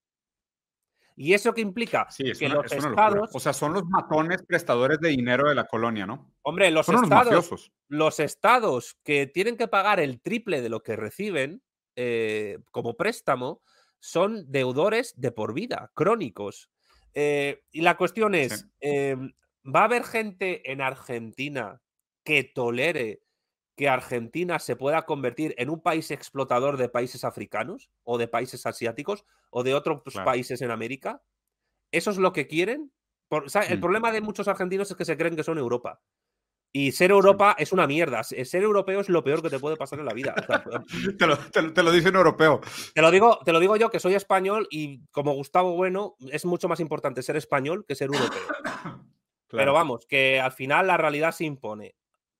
¿Y eso qué implica? que los estados. O sea, son los matones prestadores de dinero de la colonia, ¿no? Hombre, los estados. Los, estados que tienen que pagar el triple de lo que reciben eh, como préstamo son deudores de por vida, crónicos. Eh, y la cuestión es: em, ¿va a haber gente en Argentina que tolere que Argentina se pueda convertir en un país explotador de países africanos o de países asiáticos o de otros países en América? ¿Eso es lo que quieren? El mm. problema de muchos argentinos es que se creen que son Europa. Y ser Europa es una mierda. Ser europeo es lo peor que te puede pasar en la vida. te, lo, te, lo, dice un europeo. Te lo, digo, te lo digo yo, que soy español y como Gustavo Bueno, es mucho más importante ser español que ser europeo. Pero vamos, que al final la realidad se impone.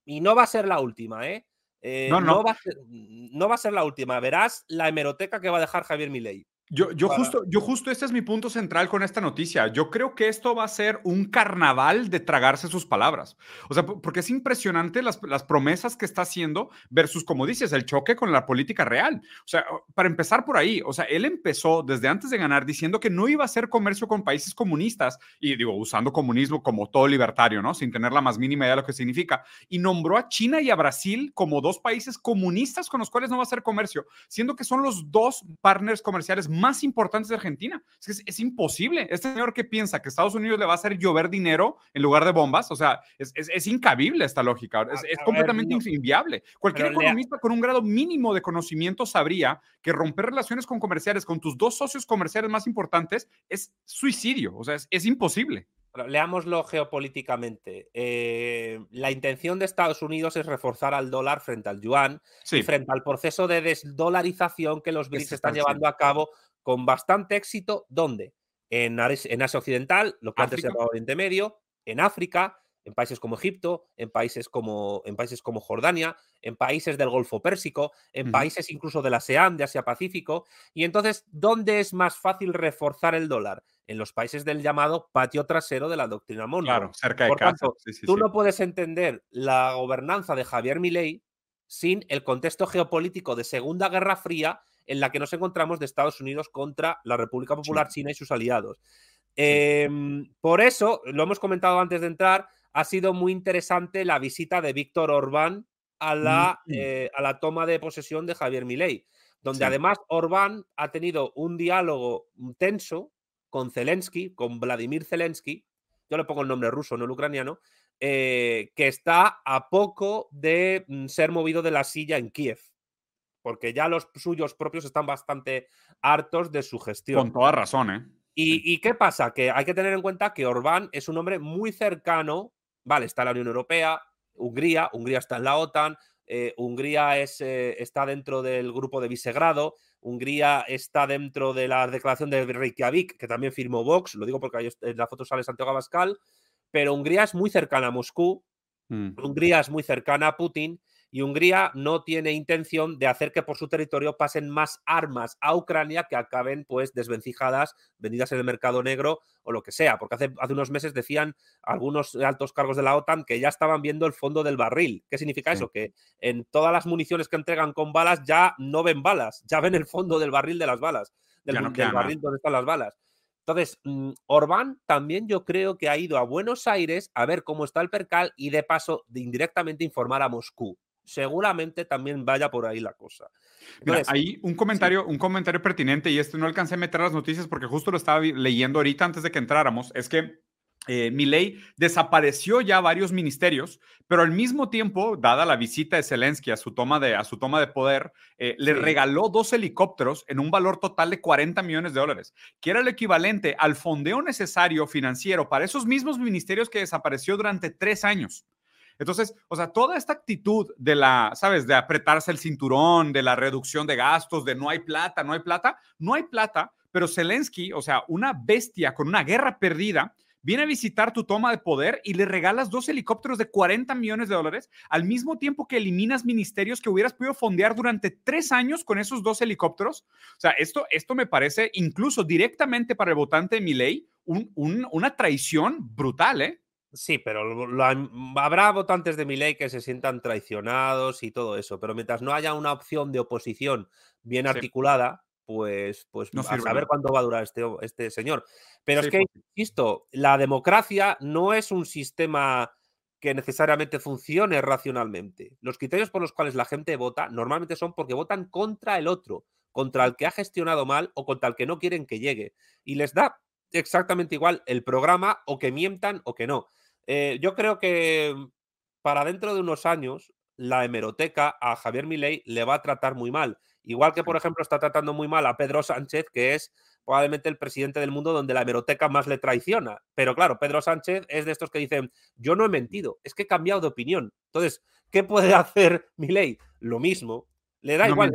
Y no va a ser la última, ¿eh? eh no, no. va a ser, no, va a ser, la última. Verás la hemeroteca que va a dejar Javier Milei. Yo, yo, justo, yo justo este es mi punto central con esta noticia. Yo creo que esto va a ser un carnaval de tragarse sus palabras. O sea, porque es impresionante las, las promesas que está haciendo versus, como dices, el choque con la política real. O sea, para empezar por ahí, o sea, él empezó desde antes de ganar diciendo que no iba a hacer comercio con países comunistas y digo, usando comunismo como todo libertario, ¿no? Sin tener la más mínima idea de lo que significa. Y nombró a China y a Brasil como dos países comunistas con los cuales no va a hacer comercio, siendo que son los dos partners comerciales más importantes de Argentina. Es, es, imposible. Este señor que piensa que Estados Unidos le va a hacer llover dinero en lugar de bombas, o sea, es, es incabible esta lógica. Es, completamente inviable. Cualquier economista con un grado mínimo de conocimiento sabría que romper relaciones con comerciales con tus dos socios comerciales más importantes es suicidio. O sea, es, imposible. Leámoslo geopolíticamente. Eh, la intención de Estados Unidos es reforzar al dólar frente al yuan y frente al proceso de desdolarización que los BRICS están llevando a cabo con bastante éxito. ¿Dónde? En, en Asia Occidental, lo que antes se llamaba Oriente Medio, en África, en países como Egipto, en países como, en países como Jordania, en países del Golfo Pérsico, en países incluso de la ASEAN, de Asia Pacífico. Y entonces, ¿dónde es más fácil reforzar el dólar? En los países del llamado patio trasero de la doctrina Monroe. Claro, cerca de casa. tú no puedes entender la gobernanza de Javier Milei sin el contexto geopolítico de Segunda Guerra Fría en la que nos encontramos de Estados Unidos contra la República Popular China y sus aliados. Em, por eso, lo hemos comentado antes de entrar, ha sido muy interesante la visita de Víctor Orbán a la, mm. eh, a la toma de posesión de Javier Milei, donde además Orbán ha tenido un diálogo tenso con Zelensky, con Vladimir Zelensky, yo le pongo el nombre ruso, no el ucraniano, eh, que está a poco de mm, ser movido de la silla en Kiev porque ya los suyos propios están bastante hartos de su gestión. Con toda razón, ¿eh? ¿Y, qué pasa? Que hay que tener en cuenta que Orbán es un hombre muy cercano, vale, está en la Unión Europea, Hungría, Hungría está en la OTAN, eh, Hungría es, eh, está dentro del grupo de Visegrado, Hungría está dentro de la declaración de Reykjavik, que también firmó Vox, lo digo porque ahí en la foto sale Santiago Abascal, pero Hungría es muy cercana a Moscú, mm. Hungría es muy cercana a Putin y Hungría no tiene intención de hacer que por su territorio pasen más armas a Ucrania que acaben pues desvencijadas, vendidas en el mercado negro o lo que sea, porque hace, hace unos meses decían algunos altos cargos de la OTAN que ya estaban viendo el fondo del barril. ¿Qué significa eso? Que en todas las municiones que entregan con balas ya no ven balas, ya ven el fondo del barril de las balas, del, barril donde están las balas. Entonces, mm, Orbán también yo creo que ha ido a Buenos Aires a ver cómo está el percal y de paso de indirectamente informar a Moscú seguramente también vaya por ahí la cosa. Mira, hay un comentario, un comentario pertinente y este no alcancé a meter las noticias porque justo lo estaba leyendo ahorita antes de que entráramos, es que eh, desapareció ya varios ministerios, pero al mismo tiempo, dada la visita de Zelensky a su toma de, a su toma de poder, eh, le regaló dos helicópteros en un valor total de 40 millones de dólares, que era el equivalente al fondeo necesario financiero para esos mismos ministerios que desapareció durante tres años. Entonces, o sea, toda esta actitud de la, ¿sabes? De apretarse el cinturón, de la reducción de gastos, de no hay plata, no hay plata, no hay plata, pero Zelensky, o sea, una bestia con una guerra perdida, viene a visitar tu toma de poder y le regalas dos helicópteros de 40 millones de dólares al mismo tiempo que eliminas ministerios que hubieras podido fondear durante tres años con esos dos helicópteros. O sea, esto, esto me parece incluso directamente para el votante de mi ley una traición brutal, ¿eh? Sí, pero habrá votantes de mi ley que se sientan traicionados y todo eso, pero mientras no haya una opción de oposición bien articulada, pues, pues a saber cuánto va a durar este, este señor. Pero es que, pues insisto, la democracia no es un sistema que necesariamente funcione racionalmente. Los criterios por los cuales la gente vota normalmente son porque votan contra el otro, contra el que ha gestionado mal o contra el que no quieren que llegue. Y les da exactamente igual el programa o que mientan o que no. Eh, yo creo que para dentro de unos años la hemeroteca a Javier Milei le va a tratar muy mal. Igual que, por ejemplo, está tratando muy mal a Pedro Sánchez, que es probablemente el presidente del mundo donde la hemeroteca más le traiciona. Pero claro, Pedro Sánchez es de estos que dicen, yo no he mentido, es que he cambiado de opinión. Entonces, ¿qué puede hacer Milei? Lo mismo. Le da igual.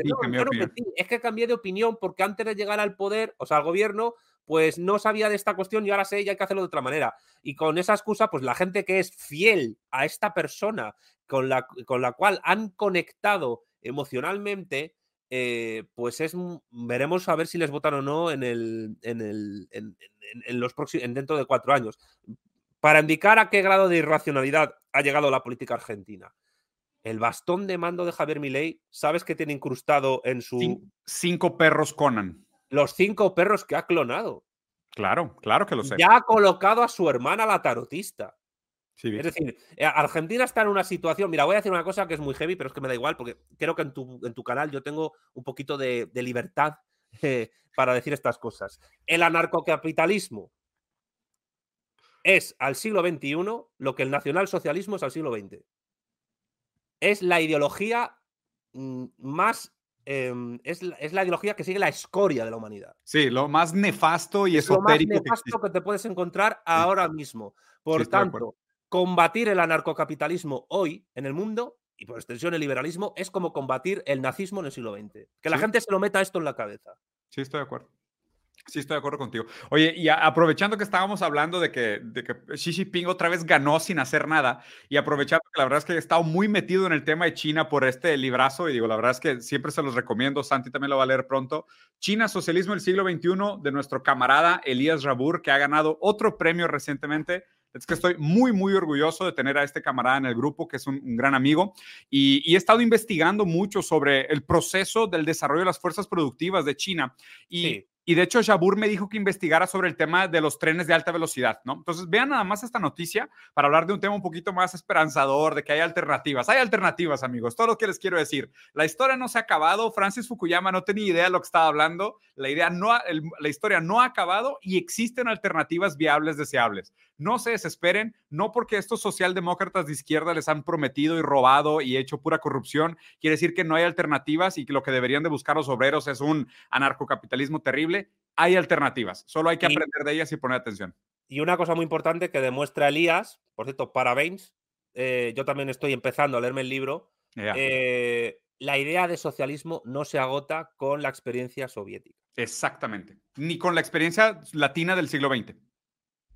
es que cambié de opinión porque antes de llegar al poder, o sea, al gobierno, pues no sabía de esta cuestión y ahora sé y hay que hacerlo de otra manera. Y con esa excusa, pues la gente que es fiel a esta persona con la, con la cual han conectado emocionalmente, eh, pues es veremos a ver si les votan o no en el en, el, en, los próximos dentro de cuatro años para indicar a qué grado de irracionalidad ha llegado la política argentina. El bastón de mando de Javier Milei, ¿sabes que tiene incrustado en su cinco perros Conan? Los cinco perros que ha clonado. Claro, claro que lo sé. Ya ha colocado a su hermana la tarotista. Es decir, eh, Argentina está en una situación. Mira, voy a decir una cosa que es muy heavy, pero es que me da igual, porque creo que en tu, en tu canal yo tengo un poquito de, libertad eh, para decir estas cosas. El anarcocapitalismo es al siglo XXI lo que el nacionalsocialismo es al siglo XX. Es la ideología mm, más. Em, es, la, ideología que sigue la escoria de la humanidad. Sí, lo más nefasto y esotérico. Lo más nefasto que, te puedes encontrar ahora mismo. Por tanto, combatir el anarcocapitalismo hoy en el mundo y por extensión el liberalismo es como combatir el nazismo en el siglo XX. Que la gente se lo meta esto en la cabeza. Sí, estoy de acuerdo. Sí, estoy de acuerdo contigo. Oye, y aprovechando que estábamos hablando de que, de que Xi Jinping otra vez ganó sin hacer nada, y aprovechando que la verdad es que he estado muy metido en el tema de China por este librazo, y digo, la verdad es que siempre se los recomiendo, Santi también lo va a leer pronto. China, Socialismo del siglo XXI, de nuestro camarada Elías Rabur, que ha ganado otro premio recientemente es que estoy muy, muy orgulloso de tener a este camarada en el grupo, que es un, gran amigo, y, he estado investigando mucho sobre el proceso del desarrollo de las fuerzas productivas de China. Y y de hecho, Jabur me dijo que investigara sobre el tema de los trenes de alta velocidad, ¿no? Entonces, vean nada más esta noticia para hablar de un tema un poquito más esperanzador, de que hay alternativas. Hay alternativas, amigos. Todo lo que les quiero decir. La historia no se ha acabado. Francis Fukuyama no tenía idea de lo que estaba hablando. La, idea no la historia no ha acabado y existen alternativas viables, deseables. No se desesperen, no porque estos socialdemócratas de izquierda les han prometido y robado y hecho pura corrupción, quiere decir que no hay alternativas y que lo que deberían de buscar los obreros es un anarcocapitalismo terrible hay alternativas, solo hay que aprender de ellas y poner atención. Y una cosa muy importante que demuestra Elías, por cierto, parabéns, eh, yo también estoy empezando a leerme el libro, eh, la idea de socialismo no se agota con la experiencia soviética. Exactamente, ni con la experiencia latina del siglo XX.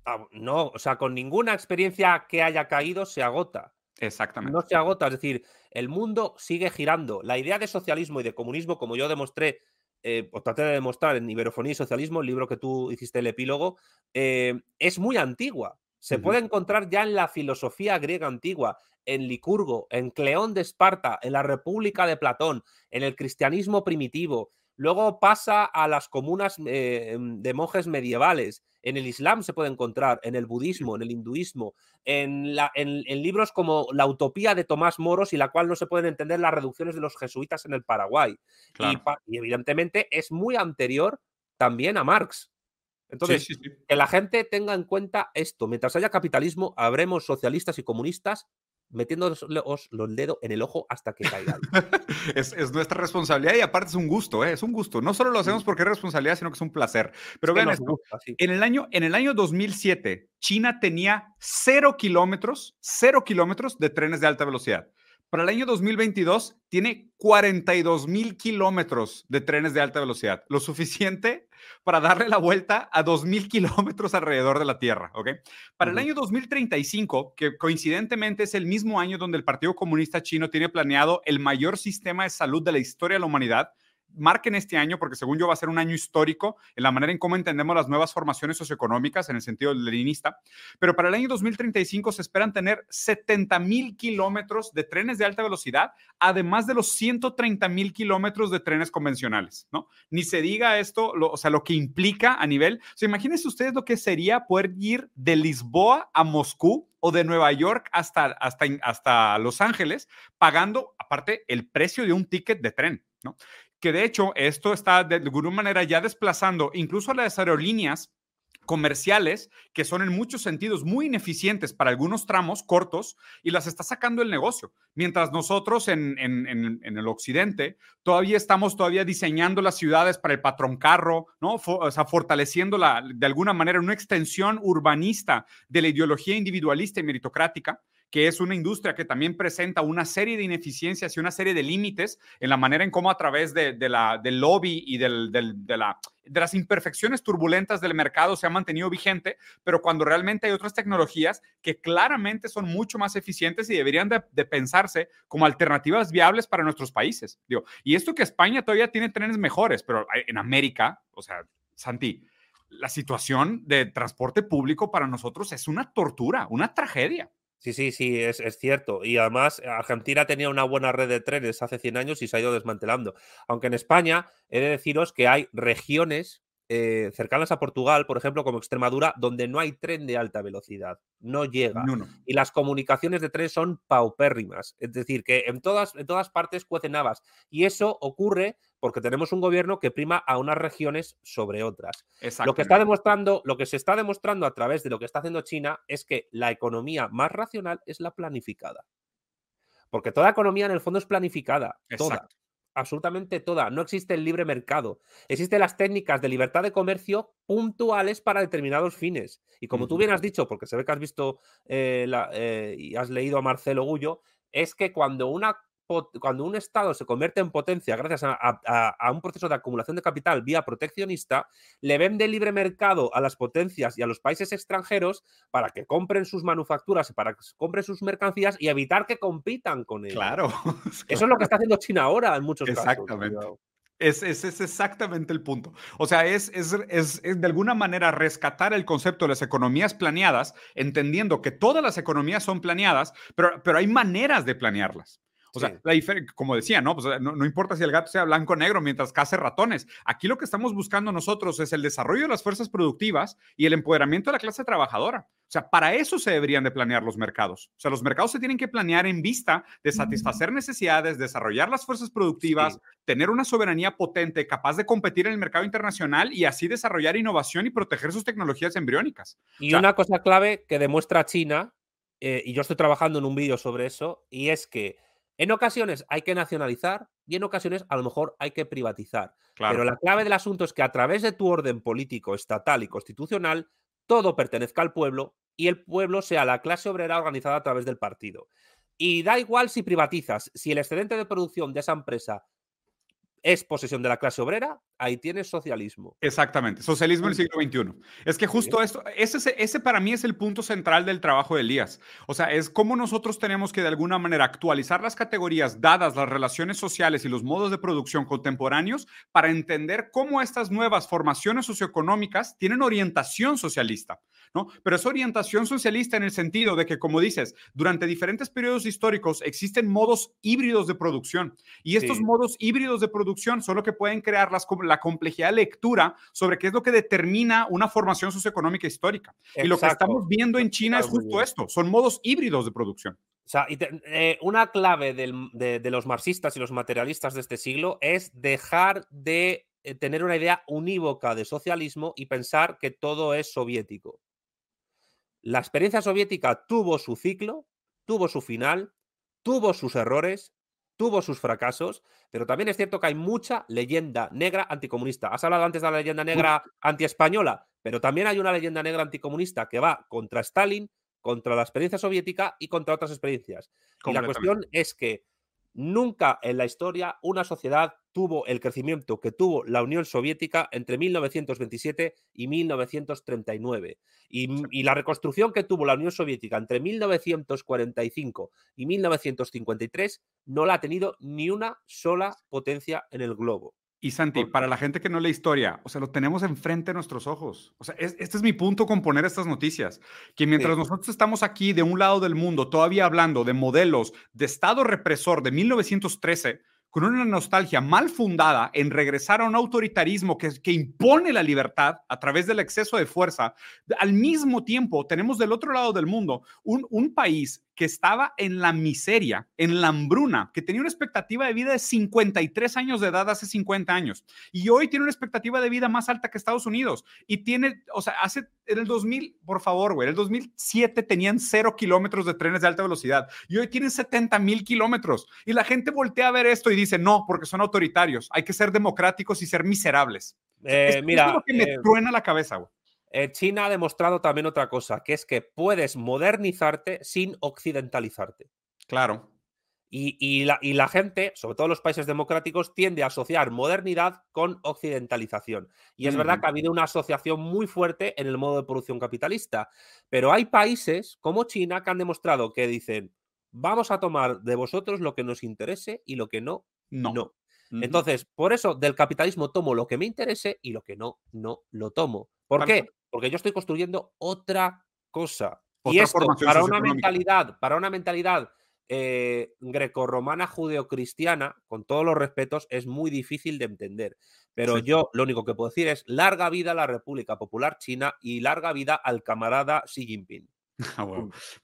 Ah, no, o sea, con ninguna experiencia que haya caído se agota. Exactamente. No se agota, es decir, el mundo sigue girando. La idea de socialismo y de comunismo, como yo demostré eh, o traté de demostrar en Iberofonía y Socialismo, el libro que tú hiciste el epílogo, eh, es muy antigua. Se puede encontrar ya en la filosofía griega antigua, en Licurgo, en Cleón de Esparta, en la República de Platón, en el cristianismo primitivo. Luego pasa a las comunas eh, de monjes medievales en el Islam se puede encontrar, en el budismo, en el hinduismo, en, la, en, libros como La utopía de Tomás Moros y la cual no se pueden entender las reducciones de los jesuitas en el Paraguay. Y, evidentemente es muy anterior también a Marx. Entonces, que la gente tenga en cuenta esto. Mientras haya capitalismo, habremos socialistas y comunistas metiéndonos los dedos en el ojo hasta que caigan. es, nuestra responsabilidad y aparte es un gusto, ¿eh? es un gusto. No solo lo hacemos porque es responsabilidad, sino que es un placer. Pero vean esto, en, el año, en el año 2007, China tenía cero kilómetros, cero kilómetros de trenes de alta velocidad. Para el año 2022 tiene 42 mil kilómetros de trenes de alta velocidad, lo suficiente para darle la vuelta a 2 mil kilómetros alrededor de la Tierra. ¿ok? Para el año 2035, que coincidentemente es el mismo año donde el Partido Comunista Chino tiene planeado el mayor sistema de salud de la historia de la humanidad, marquen este año, porque según yo va a ser un año histórico en la manera en cómo entendemos las nuevas formaciones socioeconómicas en el sentido leninista, pero para el año 2035 se esperan tener 70 mil kilómetros de trenes de alta velocidad, además de los 130 mil kilómetros de trenes convencionales, ¿no? Ni se diga esto, o sea, lo que implica a nivel, o sea, imagínense ustedes lo que sería poder ir de Lisboa a Moscú o de Nueva York hasta, hasta, hasta Los Ángeles, pagando aparte el precio de un ticket de tren, ¿no? Que de hecho esto está de alguna manera ya desplazando incluso a las aerolíneas comerciales que son en muchos sentidos muy ineficientes para algunos tramos cortos y las está sacando el negocio. Mientras nosotros en, el occidente todavía estamos todavía diseñando las ciudades para el patrón carro, ¿no? o sea, fortaleciendo la, de alguna manera una extensión urbanista de la ideología individualista y meritocrática que es una industria que también presenta una serie de ineficiencias y una serie de límites en la manera en cómo a través de, la, del lobby y de, la, de las imperfecciones turbulentas del mercado se ha mantenido vigente, pero cuando realmente hay otras tecnologías que claramente son mucho más eficientes y deberían de, pensarse como alternativas viables para nuestros países. Digo, y esto que España todavía tiene trenes mejores, pero en América, o sea, Santi, la situación de transporte público para nosotros es una tortura, una tragedia. Sí, sí, sí, es, cierto. Y además, Argentina tenía una buena red de trenes hace 100 años y se ha ido desmantelando. Aunque en España he de deciros que hay regiones eh, cercanas a Portugal, por ejemplo, como Extremadura, donde no hay tren de alta velocidad, no llega. Y las comunicaciones de tren son paupérrimas, es decir, que en todas, en todas partes cuecen habas. Y eso ocurre porque tenemos un gobierno que prima a unas regiones sobre otras. Lo que está demostrando, lo que se está demostrando a través de lo que está haciendo China es que la economía más racional es la planificada. Porque toda economía en el fondo es planificada, toda absolutamente toda. No existe el libre mercado. Existen las técnicas de libertad de comercio puntuales para determinados fines. Y como tú bien has dicho, porque se ve que has visto eh, eh, y has leído a Marcelo Gullo, es que cuando una cuando un Estado se convierte en potencia gracias a, un proceso de acumulación de capital vía proteccionista, le vende libre mercado a las potencias y a los países extranjeros para que compren sus manufacturas, para que compren sus mercancías y evitar que compitan con ellos. Claro. Eso es lo que está haciendo China ahora en muchos casos. Exactamente. Es, es, exactamente el punto. O sea, es, es, de alguna manera rescatar el concepto de las economías planeadas, entendiendo que todas las economías son planeadas, pero, pero hay maneras de planearlas. O sea, la como decía, ¿no? Pues, ¿no? importa si el gato sea blanco o negro mientras case ratones. Aquí lo que estamos buscando nosotros es el desarrollo de las fuerzas productivas y el empoderamiento de la clase trabajadora. O sea, para eso se deberían de planear los mercados. O sea, los mercados se tienen que planear en vista de satisfacer necesidades, desarrollar las fuerzas productivas, tener una soberanía potente, capaz de competir en el mercado internacional y así desarrollar innovación y proteger sus tecnologías embriónicas. Y una cosa clave que demuestra China, eh, y yo estoy trabajando en un vídeo sobre eso, y es que en ocasiones hay que nacionalizar y en ocasiones a lo mejor hay que privatizar. Pero la clave del asunto es que a través de tu orden político, estatal y constitucional, todo pertenezca al pueblo y el pueblo sea la clase obrera organizada a través del partido. Y da igual si privatizas, si el excedente de producción de esa empresa es posesión de la clase obrera, ahí tienes socialismo. Exactamente, socialismo en el siglo XXI. Es que justo esto, ese, ese para mí es el punto central del trabajo de Elías. O sea, es cómo nosotros tenemos que de alguna manera actualizar las categorías dadas las relaciones sociales y los modos de producción contemporáneos para entender cómo estas nuevas formaciones socioeconómicas tienen orientación socialista. ¿no? Pero es orientación socialista en el sentido de que, como dices, durante diferentes periodos históricos existen modos híbridos de producción y estos modos híbridos de producción son lo que pueden crear las, la complejidad de lectura sobre qué es lo que determina una formación socioeconómica histórica. Y lo que estamos viendo en China es justo esto, son modos híbridos de producción. O sea, eh, una clave de, de, los marxistas y los materialistas de este siglo es dejar de eh, tener una idea unívoca de socialismo y pensar que todo es soviético. La experiencia soviética tuvo su ciclo, tuvo su final, tuvo sus errores, tuvo sus fracasos, pero también es cierto que hay mucha leyenda negra anticomunista. Has hablado antes de la leyenda negra antiespañola, pero también hay una leyenda negra anticomunista que va contra Stalin, contra la experiencia soviética y contra otras experiencias. Y la cuestión es que Nunca en la historia una sociedad tuvo el crecimiento que tuvo la Unión Soviética entre 1927 y 1939. Y, la reconstrucción que tuvo la Unión Soviética entre 1945 y 1953 no la ha tenido ni una sola potencia en el globo. Y Santi, para la gente que no lee historia, o sea, lo tenemos enfrente de nuestros ojos. O sea, este es mi punto con poner estas noticias, que mientras nosotros estamos aquí de un lado del mundo todavía hablando de modelos de Estado represor de 1913, con una nostalgia mal fundada en regresar a un autoritarismo que, que, impone la libertad a través del exceso de fuerza, al mismo tiempo tenemos del otro lado del mundo un, un país que estaba en la miseria, en la hambruna, que tenía una expectativa de vida de 53 años de edad hace 50 años y hoy tiene una expectativa de vida más alta que Estados Unidos y tiene, o sea, hace en el 2000, por favor, güey, en el 2007 tenían cero kilómetros de trenes de alta velocidad y hoy tienen 70 mil kilómetros y la gente voltea a ver esto y dice, no, porque son autoritarios, hay que ser democráticos y ser miserables. Eh, mira, es lo que me eh, truena la cabeza, güey. Eh, China ha demostrado también otra cosa, que es que puedes modernizarte sin occidentalizarte. Claro. Y, la, gente, sobre todo los países democráticos, tiende a asociar modernidad con occidentalización. Y es verdad que ha habido una asociación muy fuerte en el modo de producción capitalista. Pero hay países como China que han demostrado que dicen, vamos a tomar de vosotros lo que nos interese y lo que no, no. Entonces, por eso del capitalismo tomo lo que me interese y lo que no, no lo tomo. ¿Por qué? Porque yo estoy construyendo otra cosa. y esto, para una mentalidad, para una mentalidad eh, grecorromana judeocristiana, con todos los respetos, es muy difícil de entender. Pero yo lo único que puedo decir es larga vida a la República Popular China y larga vida al camarada Xi Jinping. Ah,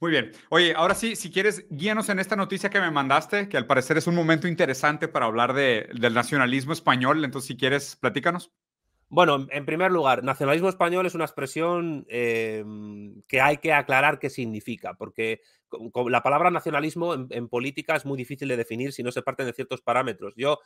muy bien. Oye, ahora sí, si quieres, guíanos en esta noticia que me mandaste, que al parecer es un momento interesante para hablar del nacionalismo español. Entonces, si quieres, platícanos. Bueno, en primer lugar, nacionalismo español es una expresión em, que hay que aclarar qué significa, porque la palabra nacionalismo en, política es muy difícil de definir si no se parten de ciertos parámetros. Yo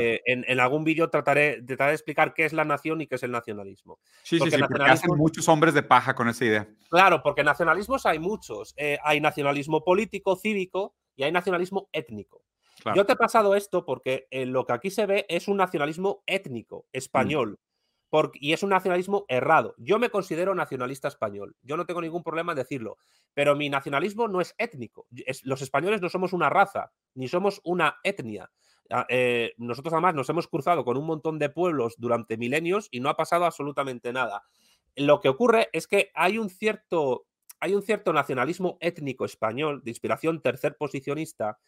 eh, en, algún vídeo trataré, de explicar qué es la nación y qué es el nacionalismo. Sí, sí, sí, porque hacen muchos hombres de paja con esa idea. Claro, porque nacionalismos hay muchos. Eh, hay nacionalismo político, cívico y hay nacionalismo étnico. Yo te he pasado esto porque eh, lo que aquí se ve es un nacionalismo étnico, mm. Y es un nacionalismo errado. Yo me considero nacionalista español, yo no tengo ningún problema en decirlo, pero mi nacionalismo no es étnico. los españoles no somos una raza, ni somos una etnia. Ah, eh, nosotros además nos hemos cruzado con un montón de pueblos durante milenios y no ha pasado absolutamente nada. Lo que ocurre es que hay un cierto nacionalismo étnico español de inspiración tercer posicionista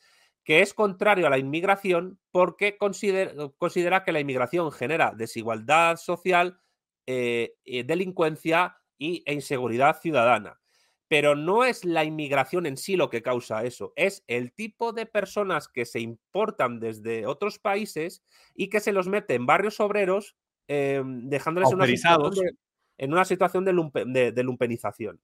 que es contrario a la inmigración porque considera, que la inmigración genera desigualdad social, eh, eh, delincuencia y, e inseguridad ciudadana. Pero no es la inmigración en sí lo que causa eso, es el tipo de personas que se importan desde otros países y que se los mete en barrios obreros, em, dejándoles en una situación de lumpenización.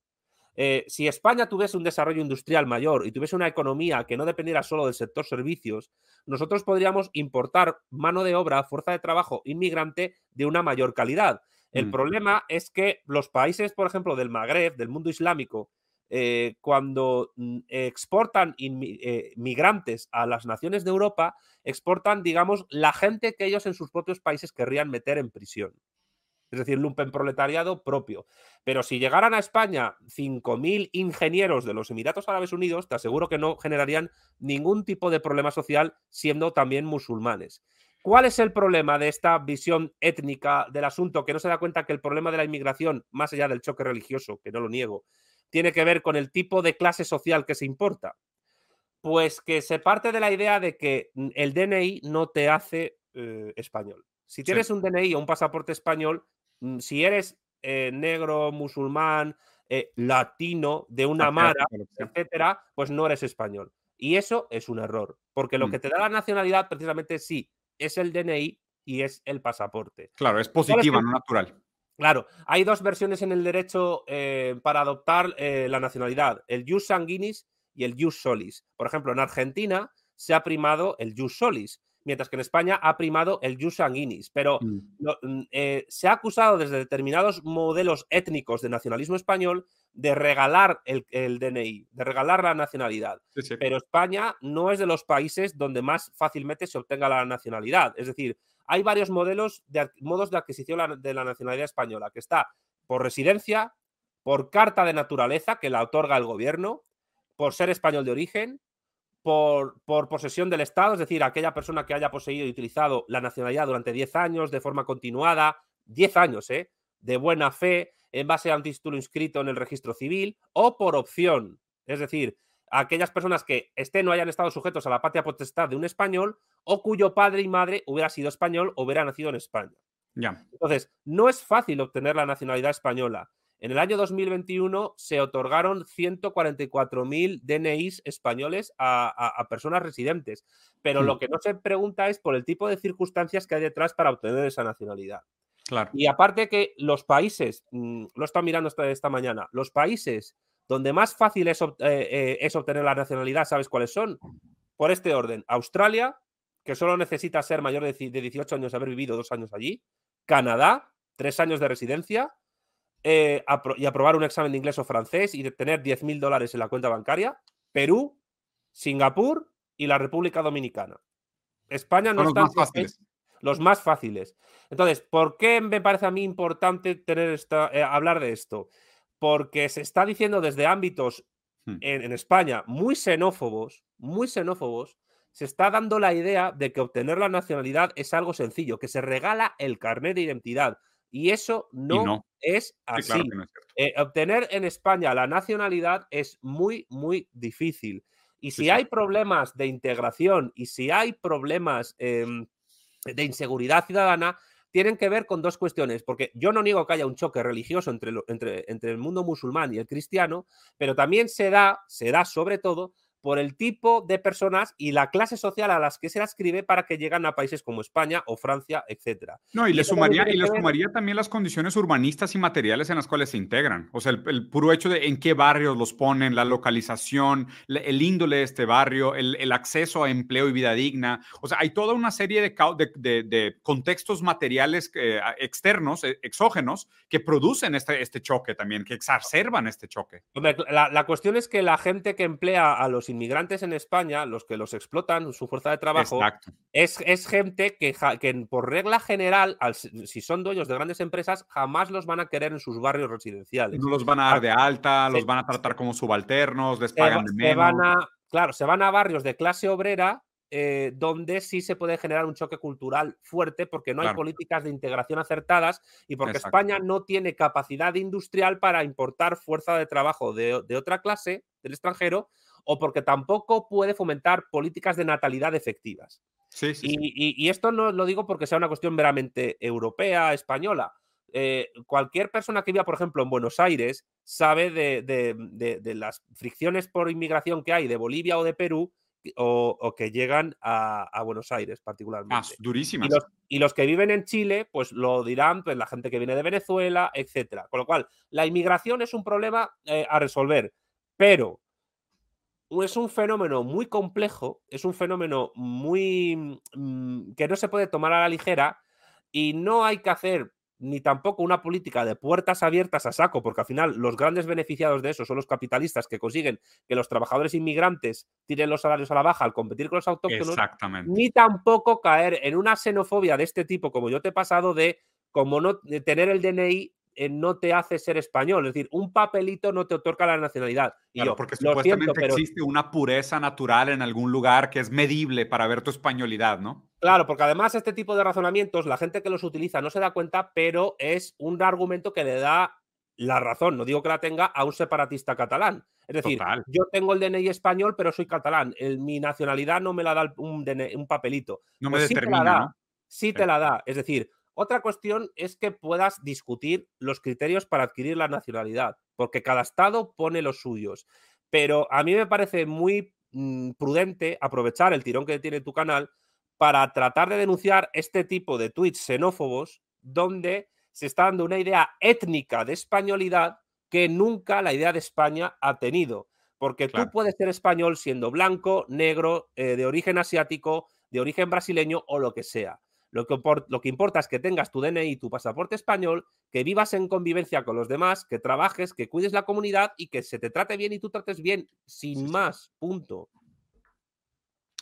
Eh, si España tuviese un desarrollo industrial mayor y tuviese una economía que no dependiera solo del sector servicios, nosotros podríamos importar mano de obra, fuerza de trabajo inmigrante de una mayor calidad. El mm. problema es que los países, por ejemplo, del Magreb, del mundo islámico, eh, cuando mm, exportan eh, migrantes a las naciones de Europa, exportan, digamos, la gente que ellos en sus propios países querrían meter en prisión es decir, lumpen proletariado propio. Pero si llegaran a España 5.000 ingenieros de los Emiratos Árabes Unidos, te aseguro que no generarían ningún tipo de problema social siendo también musulmanes. ¿Cuál es el problema de esta visión étnica del asunto que no se da cuenta que el problema de la inmigración, más allá del choque religioso, que no lo niego, tiene que ver con el tipo de clase social que se importa? Pues que se parte de la idea de que el DNI no te hace eh, español. Si tienes un DNI o un pasaporte español, Mm, si eres eh, negro, musulmán, eh, latino, de una mara, etcétera, pues no eres español. Y eso es un error, porque lo mm. que te da la nacionalidad precisamente sí es el DNI y es el pasaporte. Claro, es positiva, no natural. Claro, hay dos versiones en el derecho eh, para adoptar la nacionalidad, el jus sanguinis y el jus solis. Por ejemplo, en Argentina se ha primado el jus solis, mientras que en España ha primado el jus sanguinis. Pero mm. Mm, eh, se ha acusado desde determinados modelos étnicos de nacionalismo español de regalar el, DNI, de regalar la nacionalidad. Pero España no es de los países donde más fácilmente se obtenga la nacionalidad. Es decir, hay varios modelos de, modos de adquisición de la nacionalidad española, que está por residencia, por carta de naturaleza que la otorga el gobierno, por ser español de origen, por, por, posesión del Estado, es decir, aquella persona que haya poseído y utilizado la nacionalidad durante 10 años de forma continuada, 10 años, ¿eh? De buena fe, en base a un título inscrito en el registro civil, o por opción, es decir, aquellas personas que estén o hayan estado sujetos a la patria potestad de un español o cuyo padre y madre hubiera sido español o hubiera nacido en España. Ya. Entonces, no es fácil obtener la nacionalidad española. En el año 2021 se otorgaron 144.000 DNIs españoles a, personas residentes, pero lo hmm. que no se pregunta es por el tipo de circunstancias que hay detrás para obtener esa nacionalidad. Claro. Y aparte que los países, mm, lo he estado mirando esta, esta mañana, los países donde más fácil es, eh, eh, es obtener la nacionalidad, ¿sabes cuáles son? Por este orden, Australia, que solo necesita ser mayor de 18 años y haber vivido dos años allí, Canadá, tres años de residencia, eh, y aprobar un examen de inglés o francés y tener 10.000 dólares en la cuenta bancaria, Perú, Singapur y la República Dominicana. España no está los más fáciles. Los más fáciles. Entonces, ¿por qué me parece a mí importante tener esta, eh, hablar de esto? Porque se está diciendo desde ámbitos hmm. en, en España muy xenófobos, muy xenófobos, se está dando la idea de que obtener la nacionalidad es algo sencillo, que se regala el carnet de identidad. Y eso no, es así. Eh, obtener en España la nacionalidad es muy, muy difícil. Y si hay problemas de integración y si hay problemas em, de inseguridad ciudadana, tienen que ver con dos cuestiones, porque yo no niego que haya un choque religioso entre, entre, entre el mundo musulmán y el cristiano, pero también se da, se da sobre todo por el tipo de personas y la clase social a las que se escribe para que llegan a países como España o Francia, etcétera. No, y, le sumaría, y le sumaría también las condiciones urbanistas y materiales en las cuales se integran. O sea, el, puro hecho de en qué barrios los ponen, la localización, el índole de este barrio, el, acceso a empleo y vida digna. O sea, hay toda una serie de, de, contextos materiales eh, externos, eh, exógenos, que producen este, este choque también, que exacerban este choque. la, la cuestión es que la gente que emplea a los inmigrantes en España, los que los explotan, su fuerza de trabajo, es, es, gente que, que, por regla general, si son dueños de grandes empresas, jamás los van a querer en sus barrios residenciales. No los van a dar de alta, los van a tratar como subalternos, les pagan de menos. van a, claro, se van a barrios de clase obrera eh, donde sí se puede generar un choque cultural fuerte porque no hay políticas de integración acertadas y porque España no tiene capacidad industrial para importar fuerza de trabajo de, de, otra clase del extranjero o porque tampoco puede fomentar políticas de natalidad efectivas. Sí, sí, y, esto no lo digo porque sea una cuestión meramente europea, española. Eh, cualquier persona que viva, por ejemplo, en Buenos Aires, sabe de, las fricciones por inmigración que hay de Bolivia o de Perú o, que llegan a, Buenos Aires particularmente. Más durísimas. Y los, que viven en Chile, pues lo dirán pues, la gente que viene de Venezuela, etcétera. Con lo cual, la inmigración es un problema eh, a resolver, pero es un fenómeno muy complejo, es un fenómeno muy mm, que no se puede tomar a la ligera y no hay que hacer ni tampoco una política de puertas abiertas a saco, porque al final los grandes beneficiados de eso son los capitalistas que consiguen que los trabajadores inmigrantes tiren los salarios a la baja al competir con los autóctonos, ni tampoco caer en una xenofobia de este tipo, como yo te he pasado, de como no tener el DNI eh, no te hace ser español. Es decir, un papelito no te otorga la nacionalidad. Y yo, porque supuestamente existe una pureza natural en algún lugar que es medible para ver tu españolidad, ¿no? Claro, porque además este tipo de razonamientos, la gente que los utiliza no se da cuenta, pero es un argumento que le da la razón, no digo que la tenga, a un separatista catalán. Es decir, yo tengo el DNI español, pero soy catalán. mi nacionalidad no me la da un, un papelito. No me pues determina, Sí te la da. Es decir, otra cuestión es que puedas discutir los criterios para adquirir la nacionalidad, porque cada estado pone los suyos. Pero a mí me parece muy mm, prudente aprovechar el tirón que tiene tu canal para tratar de denunciar este tipo de tweets xenófobos donde se está dando una idea étnica de españolidad que nunca la idea de España ha tenido. Porque tú puedes ser español siendo blanco, negro, eh, de origen asiático, de origen brasileño o lo que sea. Lo que, lo que importa es que tengas tu DNI y tu pasaporte español, que vivas en convivencia con los demás, que trabajes, que cuides la comunidad y que se te trate bien y tú trates bien, sin más, punto.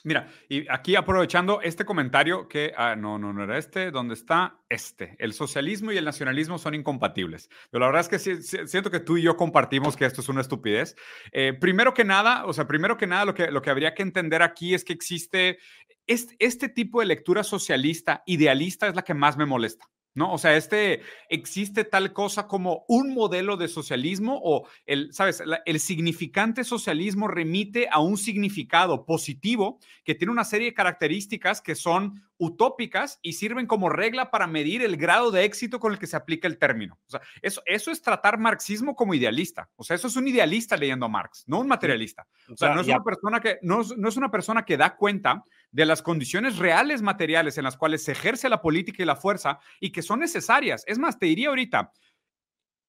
Mira, y aquí aprovechando este comentario que, ah, no, no, no era este, ¿dónde está? Este. El socialismo y el nacionalismo son incompatibles. Pero la verdad es que siento que tú y yo compartimos que esto es una estupidez. Eh, primero que nada, o sea, primero que nada, lo que, lo que habría que entender aquí es que existe este, este tipo de lectura socialista, idealista, es la que más me molesta. ¿No? O sea, este, existe tal cosa como un modelo de socialismo o el, ¿sabes? el significante socialismo remite a un significado positivo que tiene una serie de características que son utópicas y sirven como regla para medir el grado de éxito con el que se aplica el término. O sea, eso, eso es tratar marxismo como idealista. O sea, eso es un idealista leyendo a Marx, no un materialista. O sea, no es, una persona que, no, no es una persona que da cuenta de las condiciones reales materiales en las cuales se ejerce la política y la fuerza y que son necesarias. Es más, te diría ahorita,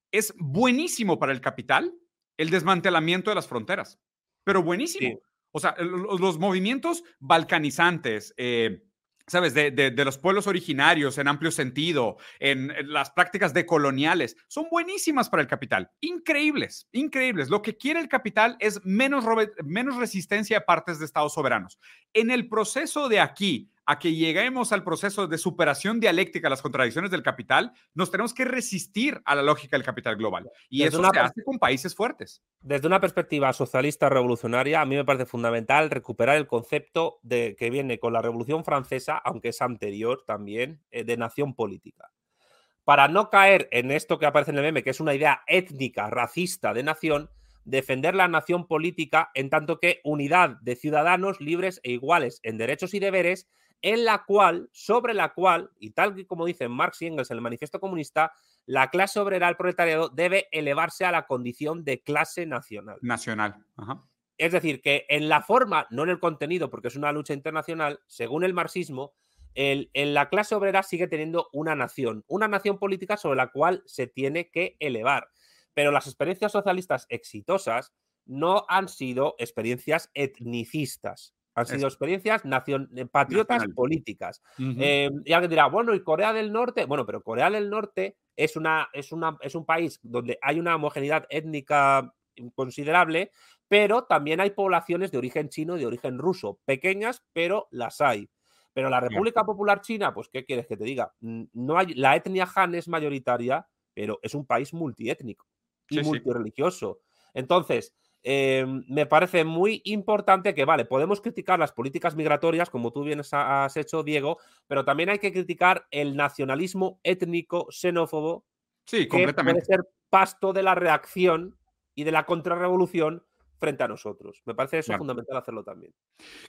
es buenísimo para el capital el desmantelamiento de las fronteras, pero buenísimo. O sea, los, movimientos balcanizantes, eh, ¿sabes? De, los pueblos originarios en amplio sentido, en, las prácticas decoloniales, son buenísimas para el capital. Increíbles, increíbles. Lo que quiere el capital es menos, menos resistencia a partes de estados soberanos. En el proceso de aquí a que lleguemos al proceso de superación dialéctica a las contradicciones del capital, nos tenemos que resistir a la lógica del capital global. Y eso se hace con países fuertes. Desde una perspectiva socialista revolucionaria, a mí me parece fundamental recuperar el concepto de, que viene con la Revolución Francesa, aunque es anterior también, eh, de nación política. Para no caer en esto que aparece en el meme, que es una idea étnica, racista de nación, defender la nación política en tanto que unidad de ciudadanos libres e iguales en derechos y deberes en la cual, sobre la cual, y tal como dicen Marx y Engels en el Manifiesto Comunista, la clase obrera, el proletariado, debe elevarse a la condición de clase nacional. Nacional. Es decir, que en la forma, no en el contenido, porque es una lucha internacional, según el marxismo, en la clase obrera sigue teniendo una nación, una nación política sobre la cual se tiene que elevar. Pero las experiencias socialistas exitosas no han sido experiencias etnicistas. Han sido experiencias nacion eh, patriotas políticas. Eh, y alguien dirá, bueno, ¿y Corea del Norte? Bueno, pero Corea del Norte es, una, es, una, es un país donde hay una homogeneidad étnica considerable, pero también hay poblaciones de origen chino y de origen ruso, pequeñas, pero las hay. Pero la República Popular China, pues, ¿qué quieres que te diga? No hay, la etnia Han es mayoritaria, pero es un país multiétnico y multireligioso. Entonces, Em, me parece muy importante que, vale, podemos criticar las políticas migratorias, como tú bien has hecho, Diego, pero también hay que criticar el nacionalismo étnico xenófobo. Sí, completamente. puede ser pasto de la reacción y de la contrarrevolución frente a nosotros. Me parece eso fundamental hacerlo también.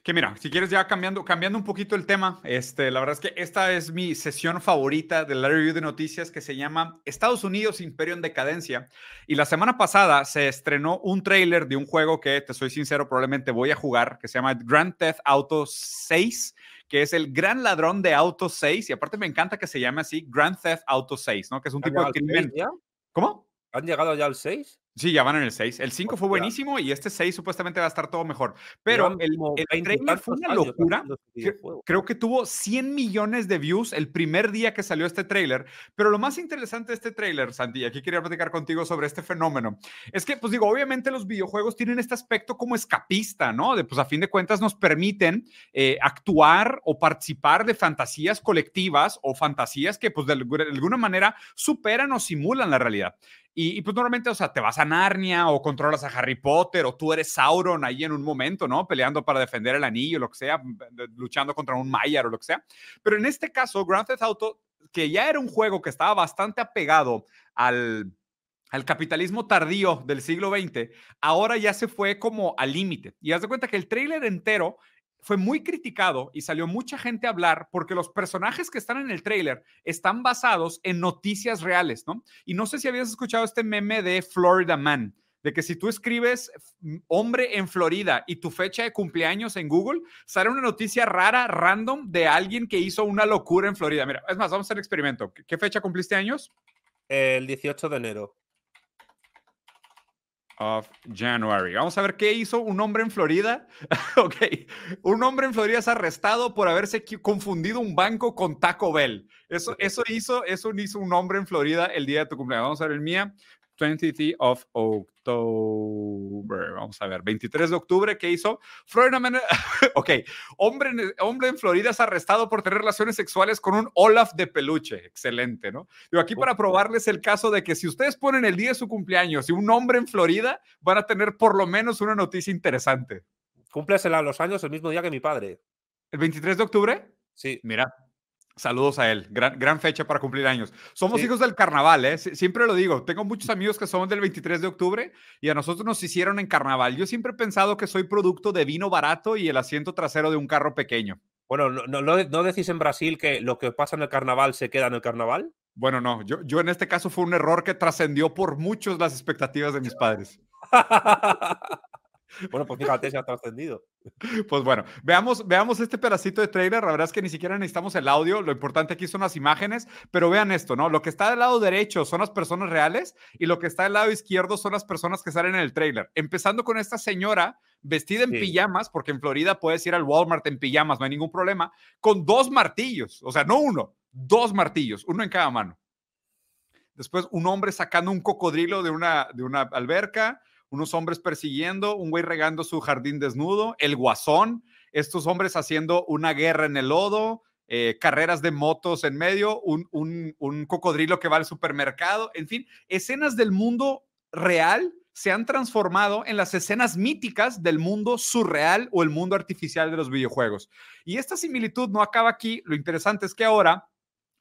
Que mira, si quieres ya cambiando, cambiando un poquito el tema, este, la verdad es que esta es mi sesión favorita de la review de noticias que se llama Estados Unidos, Imperio en Decadencia. Y la semana pasada se estrenó un tráiler de un juego que, te soy sincero, probablemente voy a jugar, que se llama Grand Theft Auto 6 que es el gran ladrón de Auto 6, y aparte me encanta que se llame así Grand Theft Auto 6, ¿no? Que es un tipo de crimen. ¿Cómo? ¿Han llegado ya al 6? Sí, ya van en el 6. El 5 fue buenísimo y este 6 supuestamente va a estar todo mejor. Pero el, el trailer fue una locura. Creo que tuvo 100 millones de views el primer día que salió este trailer. Pero lo más interesante de este trailer, Santi, aquí quería platicar contigo sobre este fenómeno, es que, pues digo, obviamente los videojuegos tienen este aspecto como escapista, ¿no? De, pues a fin de cuentas nos permiten eh, actuar o participar de fantasías colectivas o fantasías que, pues de alguna manera superan o simulan la realidad. Y, pues normalmente, o sea, te vas a Narnia o controlas a Harry Potter o tú eres Sauron ahí en un momento, ¿no? Peleando para defender el anillo, lo que sea, luchando contra un Maiar o lo que sea. Pero en este caso, Grand Theft Auto, que ya era un juego que estaba bastante apegado al, al capitalismo tardío del siglo XX, ahora ya se fue como al límite. Y haz de cuenta que el tráiler entero fue muy criticado y salió mucha gente a hablar porque los personajes que están en el tráiler están basados en noticias reales, ¿no? Y no sé si habías escuchado este meme de Florida Man, de que si tú escribes hombre en Florida y tu fecha de cumpleaños en Google, sale una noticia rara, random, de alguien que hizo una locura en Florida. Mira, es más, vamos a hacer el experimento. ¿Qué fecha cumpliste años? El 18 de enero of January. Vamos a ver qué hizo un hombre en Florida. ok, un hombre en Florida es arrestado por haberse confundido un banco con Taco Bell. Eso, eso, hizo, eso hizo un hombre en Florida el día de tu cumpleaños. Vamos a ver el mía. 20th of October. Vamos a ver, 23 de octubre, ¿qué hizo? Florida ok, hombre, hombre en Florida es arrestado por tener relaciones sexuales con un Olaf de peluche. Excelente, ¿no? Yo aquí para probarles el caso de que si ustedes ponen el día de su cumpleaños y un hombre en Florida, van a tener por lo menos una noticia interesante. Cúmplesela los años el mismo día que mi padre. ¿El 23 de octubre? Sí. Mira, Saludos a él. Gran, gran fecha para cumplir años. Somos hijos del carnaval, ¿eh? siempre lo digo. Tengo muchos amigos que son del 23 de octubre y a nosotros nos hicieron en carnaval. Yo siempre he pensado que soy producto de vino barato y el asiento trasero de un carro pequeño. Bueno, ¿no, no, decís en Brasil que lo que pasa en el carnaval se queda en el carnaval? Bueno, no. Yo, yo en este caso fue un error que trascendió por muchos las expectativas de mis padres. Bueno, pues fíjate, se ha trascendido. Pues bueno, veamos, veamos este pedacito de trailer. La verdad es que ni siquiera necesitamos el audio. Lo importante aquí son las imágenes. Pero vean esto, ¿no? Lo que está del lado derecho son las personas reales y lo que está del lado izquierdo son las personas que salen en el trailer. Empezando con esta señora vestida en pijamas, porque en Florida puedes ir al Walmart en pijamas, no hay ningún problema, con dos martillos. O sea, no uno, dos martillos, uno en cada mano. Después, un hombre sacando un cocodrilo de una, de una alberca unos hombres persiguiendo, un güey regando su jardín desnudo, el guasón, estos hombres haciendo una guerra en el lodo, eh, carreras de motos en medio, un, un, cocodrilo que va al supermercado, en fin, escenas del mundo real se han transformado en las escenas míticas del mundo surreal o el mundo artificial de los videojuegos. Y esta similitud no acaba aquí, lo interesante es que ahora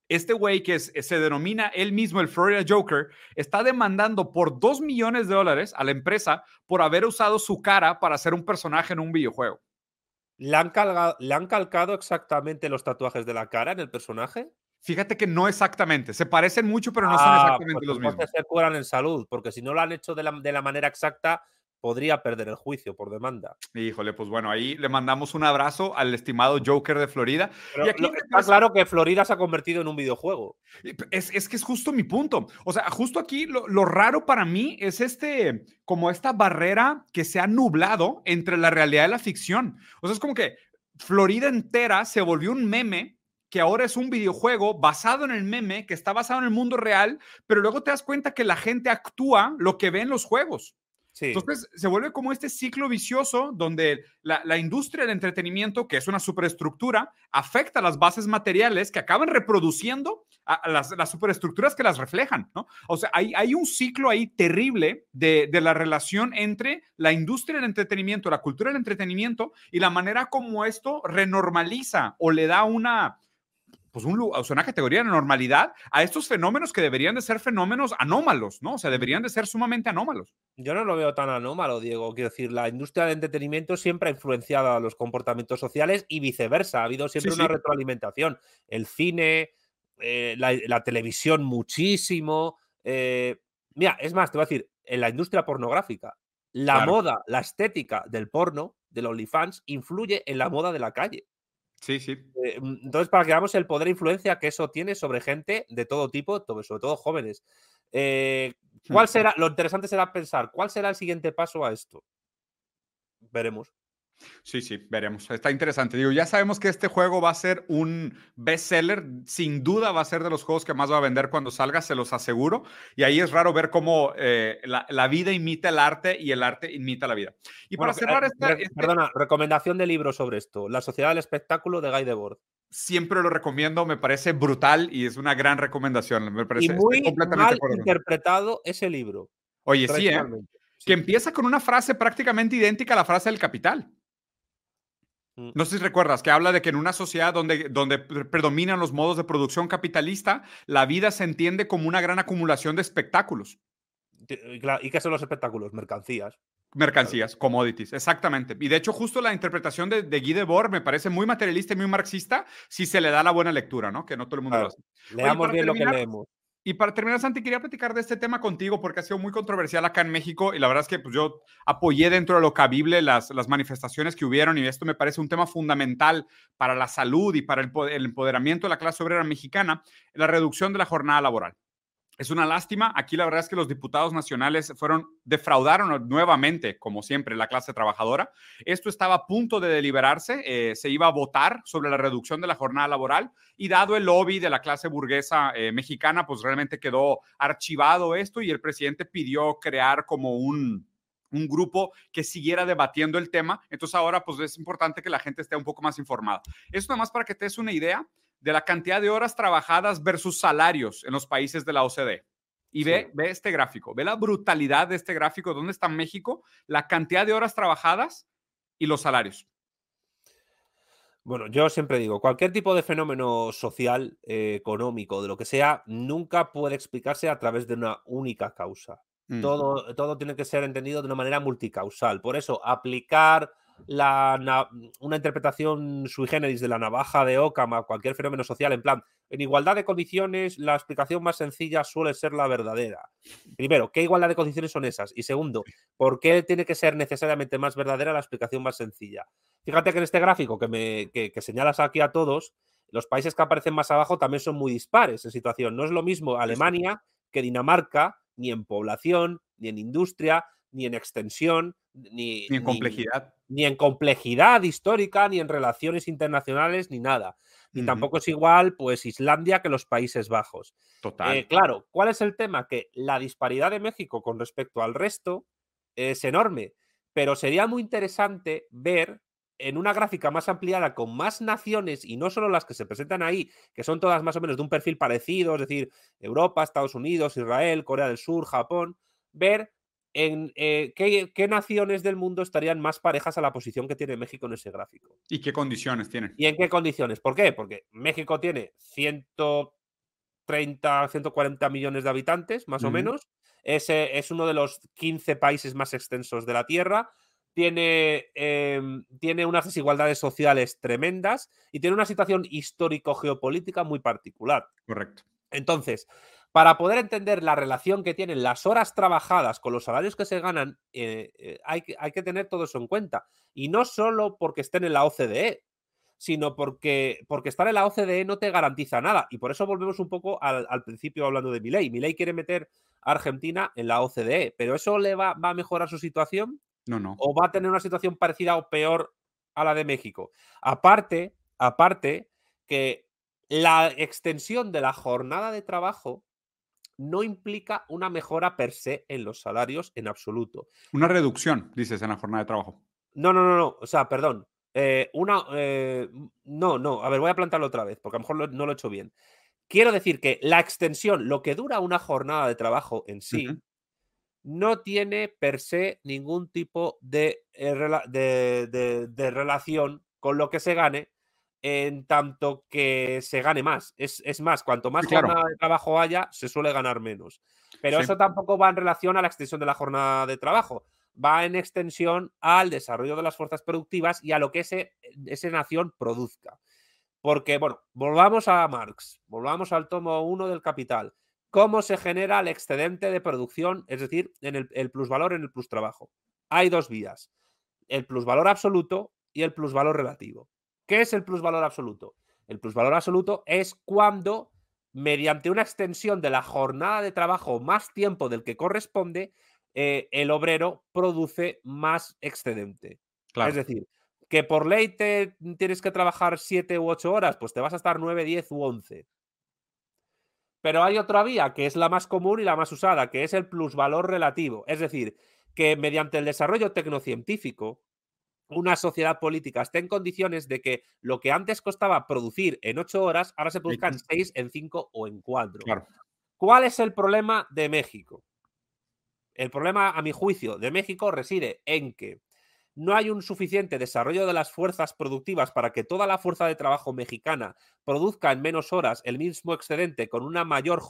este güey que se denomina él mismo el Florida Joker está demandando por 2 millones de dólares a la empresa por haber usado su cara para hacer un personaje en un videojuego. ¿Le han, calcado exactamente los tatuajes de la cara en el personaje? Fíjate que no exactamente, se parecen mucho, pero no son ah, exactamente pues los mismos. se curan en salud, porque si no lo han hecho de la manera exacta, podría perder el juicio por demanda. Híjole, pues bueno, ahí le mandamos un abrazo al estimado Joker de Florida. y aquí está claro que Florida se ha convertido en un videojuego. Es, es que es justo mi punto. O sea, justo aquí lo, lo, raro para mí es este, como esta barrera que se ha nublado entre la realidad y la ficción. O sea, es como que Florida entera se volvió un meme que ahora es un videojuego basado en el meme, que está basado en el mundo real, pero luego te das cuenta que la gente actúa lo que ve en los juegos. Entonces se vuelve como este ciclo vicioso donde la, industria del entretenimiento, que es una superestructura, afecta las bases materiales que acaban reproduciendo a, las, superestructuras que las reflejan, ¿no? O sea, hay, un ciclo ahí terrible de, la relación entre la industria del entretenimiento, la cultura del entretenimiento y la manera como esto renormaliza o le da una pues una categoría de normalidad a estos fenómenos que deberían de ser fenómenos anómalos, ¿no? O sea, deberían de ser sumamente anómalos. Yo no lo veo tan anómalo, Diego. Quiero decir, la industria del entretenimiento siempre ha influenciado a los comportamientos sociales y viceversa. Ha habido siempre una retroalimentación. El cine, eh, la, televisión muchísimo. Eh, mira, es más, te voy a decir, en la industria pornográfica, la moda, la estética del porno, del OnlyFans, influye en la moda de la calle. Sí, sí. Eh, mm, entonces, para que veamos el poder e influencia que eso tiene sobre gente de todo tipo, sobre todo jóvenes. Eh, hmm. ¿Cuál será? Lo interesante será pensar, ¿cuál será el siguiente paso a esto? Veremos. Sí, sí, veremos. Está interesante. Digo, ya sabemos que este juego va a ser un bestseller. Sin duda va a ser de los juegos que más va a vender cuando salga, se los aseguro. Y ahí es raro ver cómo eh, la, vida imita el arte y el arte imita la vida. Y para cerrar eh, este Perdona, recomendación de libro sobre esto. La Sociedad del Espectáculo de Guy Debord. Siempre lo recomiendo, me parece brutal y es una gran recomendación. Me parece, y muy mal interpretado ese libro. Oye, sí, ¿eh? Que empieza con una frase prácticamente idéntica a la frase del Capital. Mm. No sé si recuerdas que habla de que en una sociedad donde, donde predominan los modos de producción capitalista, la vida se entiende como una gran acumulación de espectáculos. ¿Y qué son los espectáculos? Mercancías. Mercancías, commodities, exactamente. Y de hecho, justo la interpretación de, de Guy Debord me parece muy materialista y muy marxista si se le da la buena lectura, ¿no? Que no todo el mundo lo hace. Leamos bien lo que leemos. Y para terminar, Santi, quería platicar de este tema contigo porque ha sido muy controversial acá en México y la verdad es que pues, yo apoyé dentro de lo cabible las, las manifestaciones que hubieron y esto me parece un tema fundamental para la salud y para el, el empoderamiento de la clase obrera mexicana, la reducción de la jornada laboral. Es una lástima. Aquí la verdad es que los diputados nacionales fueron, defraudaron nuevamente, como siempre, la clase trabajadora. Esto estaba a punto de deliberarse, eh, se iba a votar sobre la reducción de la jornada laboral y dado el lobby de la clase burguesa eh, mexicana, pues realmente quedó archivado esto y el presidente pidió crear como un, un grupo que siguiera debatiendo el tema. Entonces ahora pues es importante que la gente esté un poco más informada. Eso nada más para que te des una idea de la cantidad de horas trabajadas versus salarios en los países de la OCDE. Y ve, ve este gráfico, ve la brutalidad de este gráfico, dónde está México, la cantidad de horas trabajadas y los salarios. Bueno, yo siempre digo, cualquier tipo de fenómeno social, eh, económico, de lo que sea, nunca puede explicarse a través de una única causa. Mm. Todo, todo tiene que ser entendido de una manera multicausal. Por eso, aplicar la, una interpretación sui generis de la navaja de Ockham a cualquier fenómeno social, en plan, en igualdad de condiciones, la explicación más sencilla suele ser la verdadera. Primero, ¿qué igualdad de condiciones son esas? Y segundo, ¿por qué tiene que ser necesariamente más verdadera la explicación más sencilla? Fíjate que en este gráfico que, me, que, que señalas aquí a todos, los países que aparecen más abajo también son muy dispares en situación. No es lo mismo Alemania que Dinamarca, ni en población, ni en industria, ni en extensión, ni, en complejidad. Ni, en complejidad histórica, ni en relaciones internacionales, ni nada. Ni tampoco es igual, pues, Islandia que los Países Bajos. Total. Eh, claro, ¿cuál es el tema? Que la disparidad de México con respecto al resto es enorme, pero sería muy interesante ver en una gráfica más ampliada con más naciones y no solo las que se presentan ahí, que son todas más o menos de un perfil parecido, es decir, Europa, Estados Unidos, Israel, Corea del Sur, Japón, ver en eh, ¿qué, naciones del mundo estarían más parejas a la posición que tiene México en ese gráfico. ¿Y qué condiciones tienen? ¿Y en qué condiciones? ¿Por qué? Porque México tiene 130, 140 millones de habitantes, más o menos. Ese es uno de los 15 países más extensos de la Tierra. Tiene, em, tiene unas desigualdades sociales tremendas y tiene una situación histórico-geopolítica muy particular. Correcto. Entonces, para poder entender la relación que tienen las horas trabajadas con los salarios que se ganan, eh, eh, hay, que, hay, que, tener todo eso en cuenta. Y no solo porque estén en la OCDE, sino porque, porque estar en la OCDE no te garantiza nada. Y por eso volvemos un poco al, principio hablando de Milei. Milei quiere meter a Argentina en la OCDE, pero ¿eso le va, va a mejorar su situación? No, no. ¿O va a tener una situación parecida o peor a la de México? Aparte, aparte que la extensión de la jornada de trabajo no implica una mejora per se en los salarios en absoluto. Una reducción, dices, en la jornada de trabajo. No, no, no, no. O sea, perdón. Eh, una. Eh, no, no. A ver, voy a plantarlo otra vez, porque a lo mejor no lo he hecho bien. Quiero decir que la extensión, lo que dura una jornada de trabajo en sí, no tiene per se ningún tipo de, eh, de relación con lo que se gane en tanto que se gane más. Es, más, cuanto más jornada de trabajo haya, se suele ganar menos. Pero eso tampoco va en relación a la extensión de la jornada de trabajo. Va en extensión al desarrollo de las fuerzas productivas y a lo que ese, esa nación produzca. Porque, bueno, volvamos a Marx, volvamos al tomo 1 del Capital. ¿Cómo se genera el excedente de producción, es decir, en el, el plusvalor en el plus trabajo? Hay dos vías, el plusvalor absoluto y el plusvalor relativo. ¿Qué es el plusvalor absoluto? El plusvalor absoluto es cuando, mediante una extensión de la jornada de trabajo más tiempo del que corresponde, eh, el obrero produce más excedente. Es decir, que por ley te tienes que trabajar 7 u 8 horas, pues te vas a estar 9, 10 u 11. Pero hay otra vía que es la más común y la más usada, que es el plusvalor relativo. Es decir, que mediante el desarrollo tecnocientífico, una sociedad política esté en condiciones de que lo que antes costaba producir en ocho horas, ahora se produzca en seis, en cinco o en cuatro. ¿Cuál es el problema de México? El problema, a mi juicio, de México reside en que no hay un suficiente desarrollo de las fuerzas productivas para que toda la fuerza de trabajo mexicana produzca en menos horas el mismo excedente con una mayor,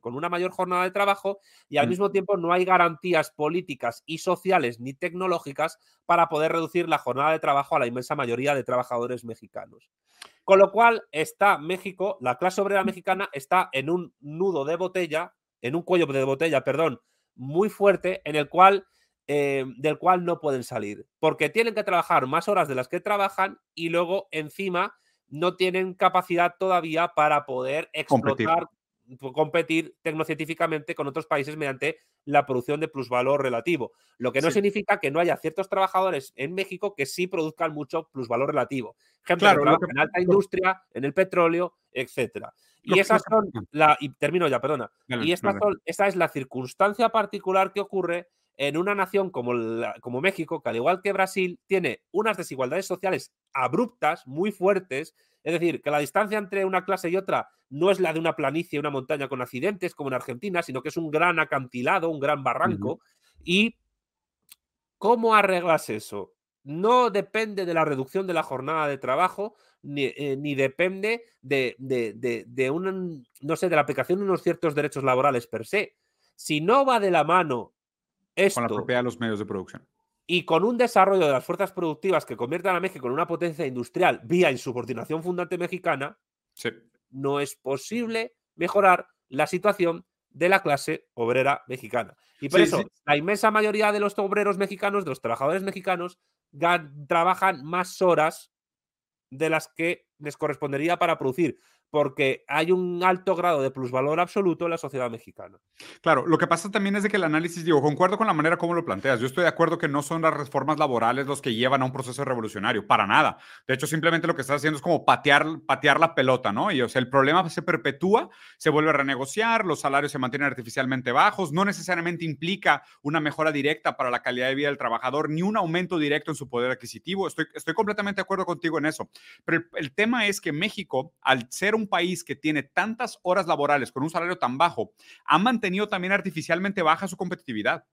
con una mayor jornada de trabajo y al mm. mismo tiempo no hay garantías políticas y sociales ni tecnológicas para poder reducir la jornada de trabajo a la inmensa mayoría de trabajadores mexicanos. Con lo cual está México, la clase obrera mexicana está en un nudo de botella, en un cuello de botella, perdón, muy fuerte en el cual eh, del cual no pueden salir, porque tienen que trabajar más horas de las que trabajan y luego encima no tienen capacidad todavía para poder explotar competir tecnocientíficamente con otros países mediante la producción de plusvalor relativo. Lo que no significa que no haya ciertos trabajadores en México que sí produzcan mucho plusvalor relativo. Ejemplo, en alta industria, en el petróleo, etcétera. Y esas son la. Y termino ya, perdona. y esta es la circunstancia particular que ocurre en una nación como, como México, que al igual que Brasil, tiene unas desigualdades sociales abruptas, muy fuertes. Es decir, que la distancia entre una clase y otra no es la de una planicie, una montaña con accidentes como en Argentina, sino que es un gran acantilado, un gran barranco. Y ¿cómo arreglas eso? No depende de la reducción de la jornada de trabajo, ni, eh, depende de, de, de, un, no sé, de la aplicación de unos ciertos derechos laborales per se. Si no va de la mano esto, con la propiedad de los medios de producción. Y con un desarrollo de las fuerzas productivas que conviertan a México en una potencia industrial vía insubordinación fundante mexicana, no es posible mejorar la situación de la clase obrera mexicana. Y por eso, la inmensa mayoría de los obreros mexicanos, de los trabajadores mexicanos, trabajan más horas de las que les correspondería para producir porque hay un alto grado de plusvalor absoluto en la sociedad mexicana. Claro, lo que pasa también es de que el análisis, digo, concuerdo con la manera como lo planteas. Yo estoy de acuerdo que no son las reformas laborales los que llevan a un proceso revolucionario, para nada. De hecho, simplemente lo que estás haciendo es como patear, patear la pelota, ¿no? Y o sea, el problema se perpetúa, se vuelve a renegociar, los salarios se mantienen artificialmente bajos, no necesariamente implica una mejora directa para la calidad de vida del trabajador, ni un aumento directo en su poder adquisitivo. Estoy, estoy completamente de acuerdo contigo en eso. Pero el tema es que México, al ser un país que tiene tantas horas laborales con un salario tan bajo, ha mantenido también artificialmente baja su competitividad.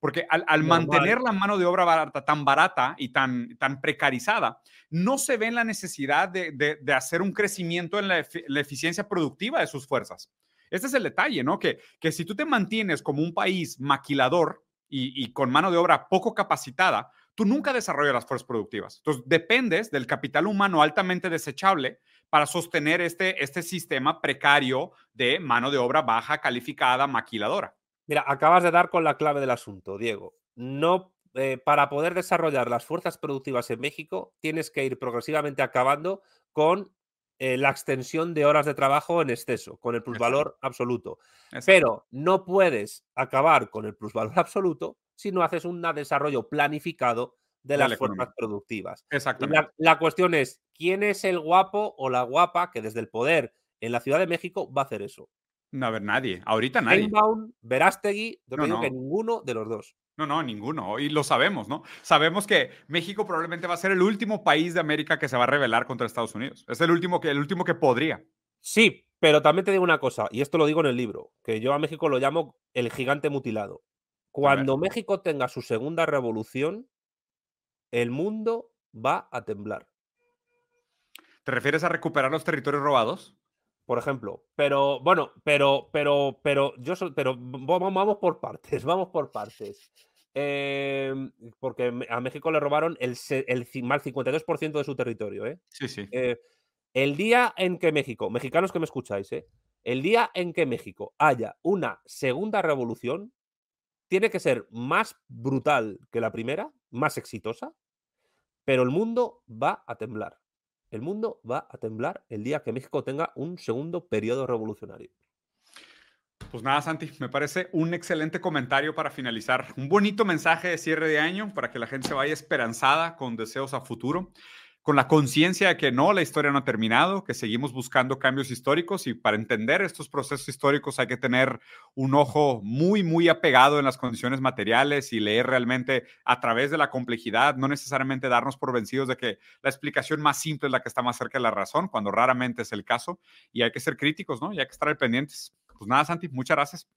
Porque al, mantener la mano de obra barata, tan barata y tan, tan precarizada, no se ve en la necesidad de, hacer un crecimiento en la, eficiencia productiva de sus fuerzas. Este es el detalle, ¿no? Que, que si tú te mantienes como un país maquilador y, y con mano de obra poco capacitada, tú nunca desarrollas las fuerzas productivas. Entonces, dependes del capital humano altamente desechable para sostener este, este sistema precario de mano de obra baja calificada, maquiladora. Mira, acabas de dar con la clave del asunto, Diego. No, eh, para poder desarrollar las fuerzas productivas en México, tienes que ir progresivamente acabando con eh, la extensión de horas de trabajo en exceso, con el plusvalor absoluto. Pero no puedes acabar con el plusvalor absoluto si no haces un desarrollo planificado de las fuerzas productivas. Exactamente. La, cuestión es, ¿quién es el guapo o la guapa que desde el poder en la Ciudad de México va a hacer eso? No, a ver, nadie. Ahorita nadie. Sheinbaum, Verástegui, yo no, que ninguno de los dos. No, no, ninguno. Y lo sabemos, ¿no? Sabemos que México probablemente va a ser el último país de América que se va a rebelar contra Estados Unidos. Es el último que, el último que podría. Sí, pero también te digo una cosa, y esto lo digo en el libro, que yo a México lo llamo el gigante mutilado. Cuando México tenga su segunda revolución, el mundo va a temblar. ¿Te refieres a recuperar los territorios robados? Por ejemplo, pero bueno, pero, pero, pero, yo pero vamos por partes, vamos por partes. Em, porque a México le robaron el, el, 52% de su territorio, ¿eh? Sí, sí. Eh, el día en que México, mexicanos que me escucháis, ¿eh? El día en que México haya una segunda revolución, tiene que ser más brutal que la primera, más exitosa, pero el mundo va a temblar. El mundo va a temblar el día que México tenga un segundo periodo revolucionario. Pues nada, Santi, me parece un excelente comentario para finalizar. Un bonito mensaje de cierre de año para que la gente se vaya esperanzada con deseos a futuro con la conciencia de que no, la historia no ha terminado, que seguimos buscando cambios históricos y para entender estos procesos históricos hay que tener un ojo muy, muy apegado en las condiciones materiales y leer realmente a través de la complejidad, no necesariamente darnos por vencidos de que la explicación más simple es la que está más cerca de la razón, cuando raramente es el caso, y hay que ser críticos, ¿no? Y hay que estar pendientes. Pues nada, Santi, muchas gracias.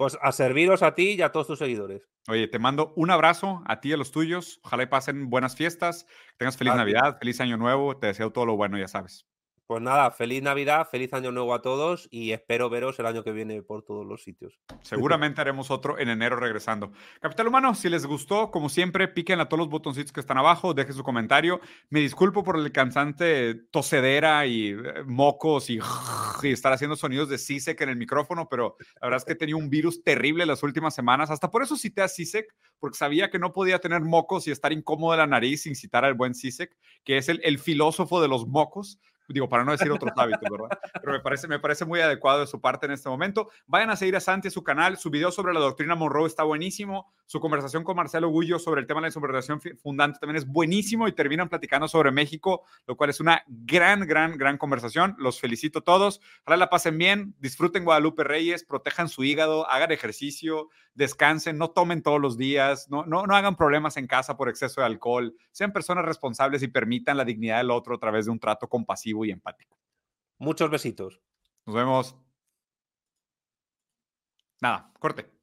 Pues a serviros a ti y a todos tus seguidores. Oye, te mando un abrazo a ti y a los tuyos. Ojalá y pasen buenas fiestas, tengas feliz Navidad, feliz Año Nuevo. Te deseo todo lo bueno, ya sabes. Pues nada, feliz Navidad, feliz Año Nuevo a todos y espero veros el año que viene por todos los sitios. Seguramente haremos otro en enero regresando. Capital Humano, si les gustó, como siempre, piquen a todos los botoncitos que están abajo, dejen su comentario. Me disculpo por el cansante tosedera y eh, mocos y, estar haciendo sonidos de CISEC en el micrófono, pero la verdad es que he tenido un virus terrible las últimas semanas. Hasta por eso cité a CISEC, porque sabía que no podía tener mocos y estar incómodo de la nariz sin citar al buen CISEC, que es el, el filósofo de los mocos digo, para no decir otros hábitos, ¿verdad? Pero me parece, me parece muy adecuado de su parte en este momento. Vayan a seguir a Santi su canal, su video sobre la doctrina Monroe está buenísimo, su conversación con Marcelo Gullo sobre el tema de la subordinación fundante también es buenísimo y terminan platicando sobre México, lo cual es una gran, gran, gran conversación. Los felicito a todos, ojalá la pasen bien, disfruten Guadalupe Reyes, protejan su hígado, hagan ejercicio, descansen, no tomen todos los días, no, no, no hagan problemas en casa por exceso de alcohol, sean personas responsables y permitan la dignidad del otro a través de un trato compasivo y empático. Muchos besitos. Nos vemos. Nada, corte.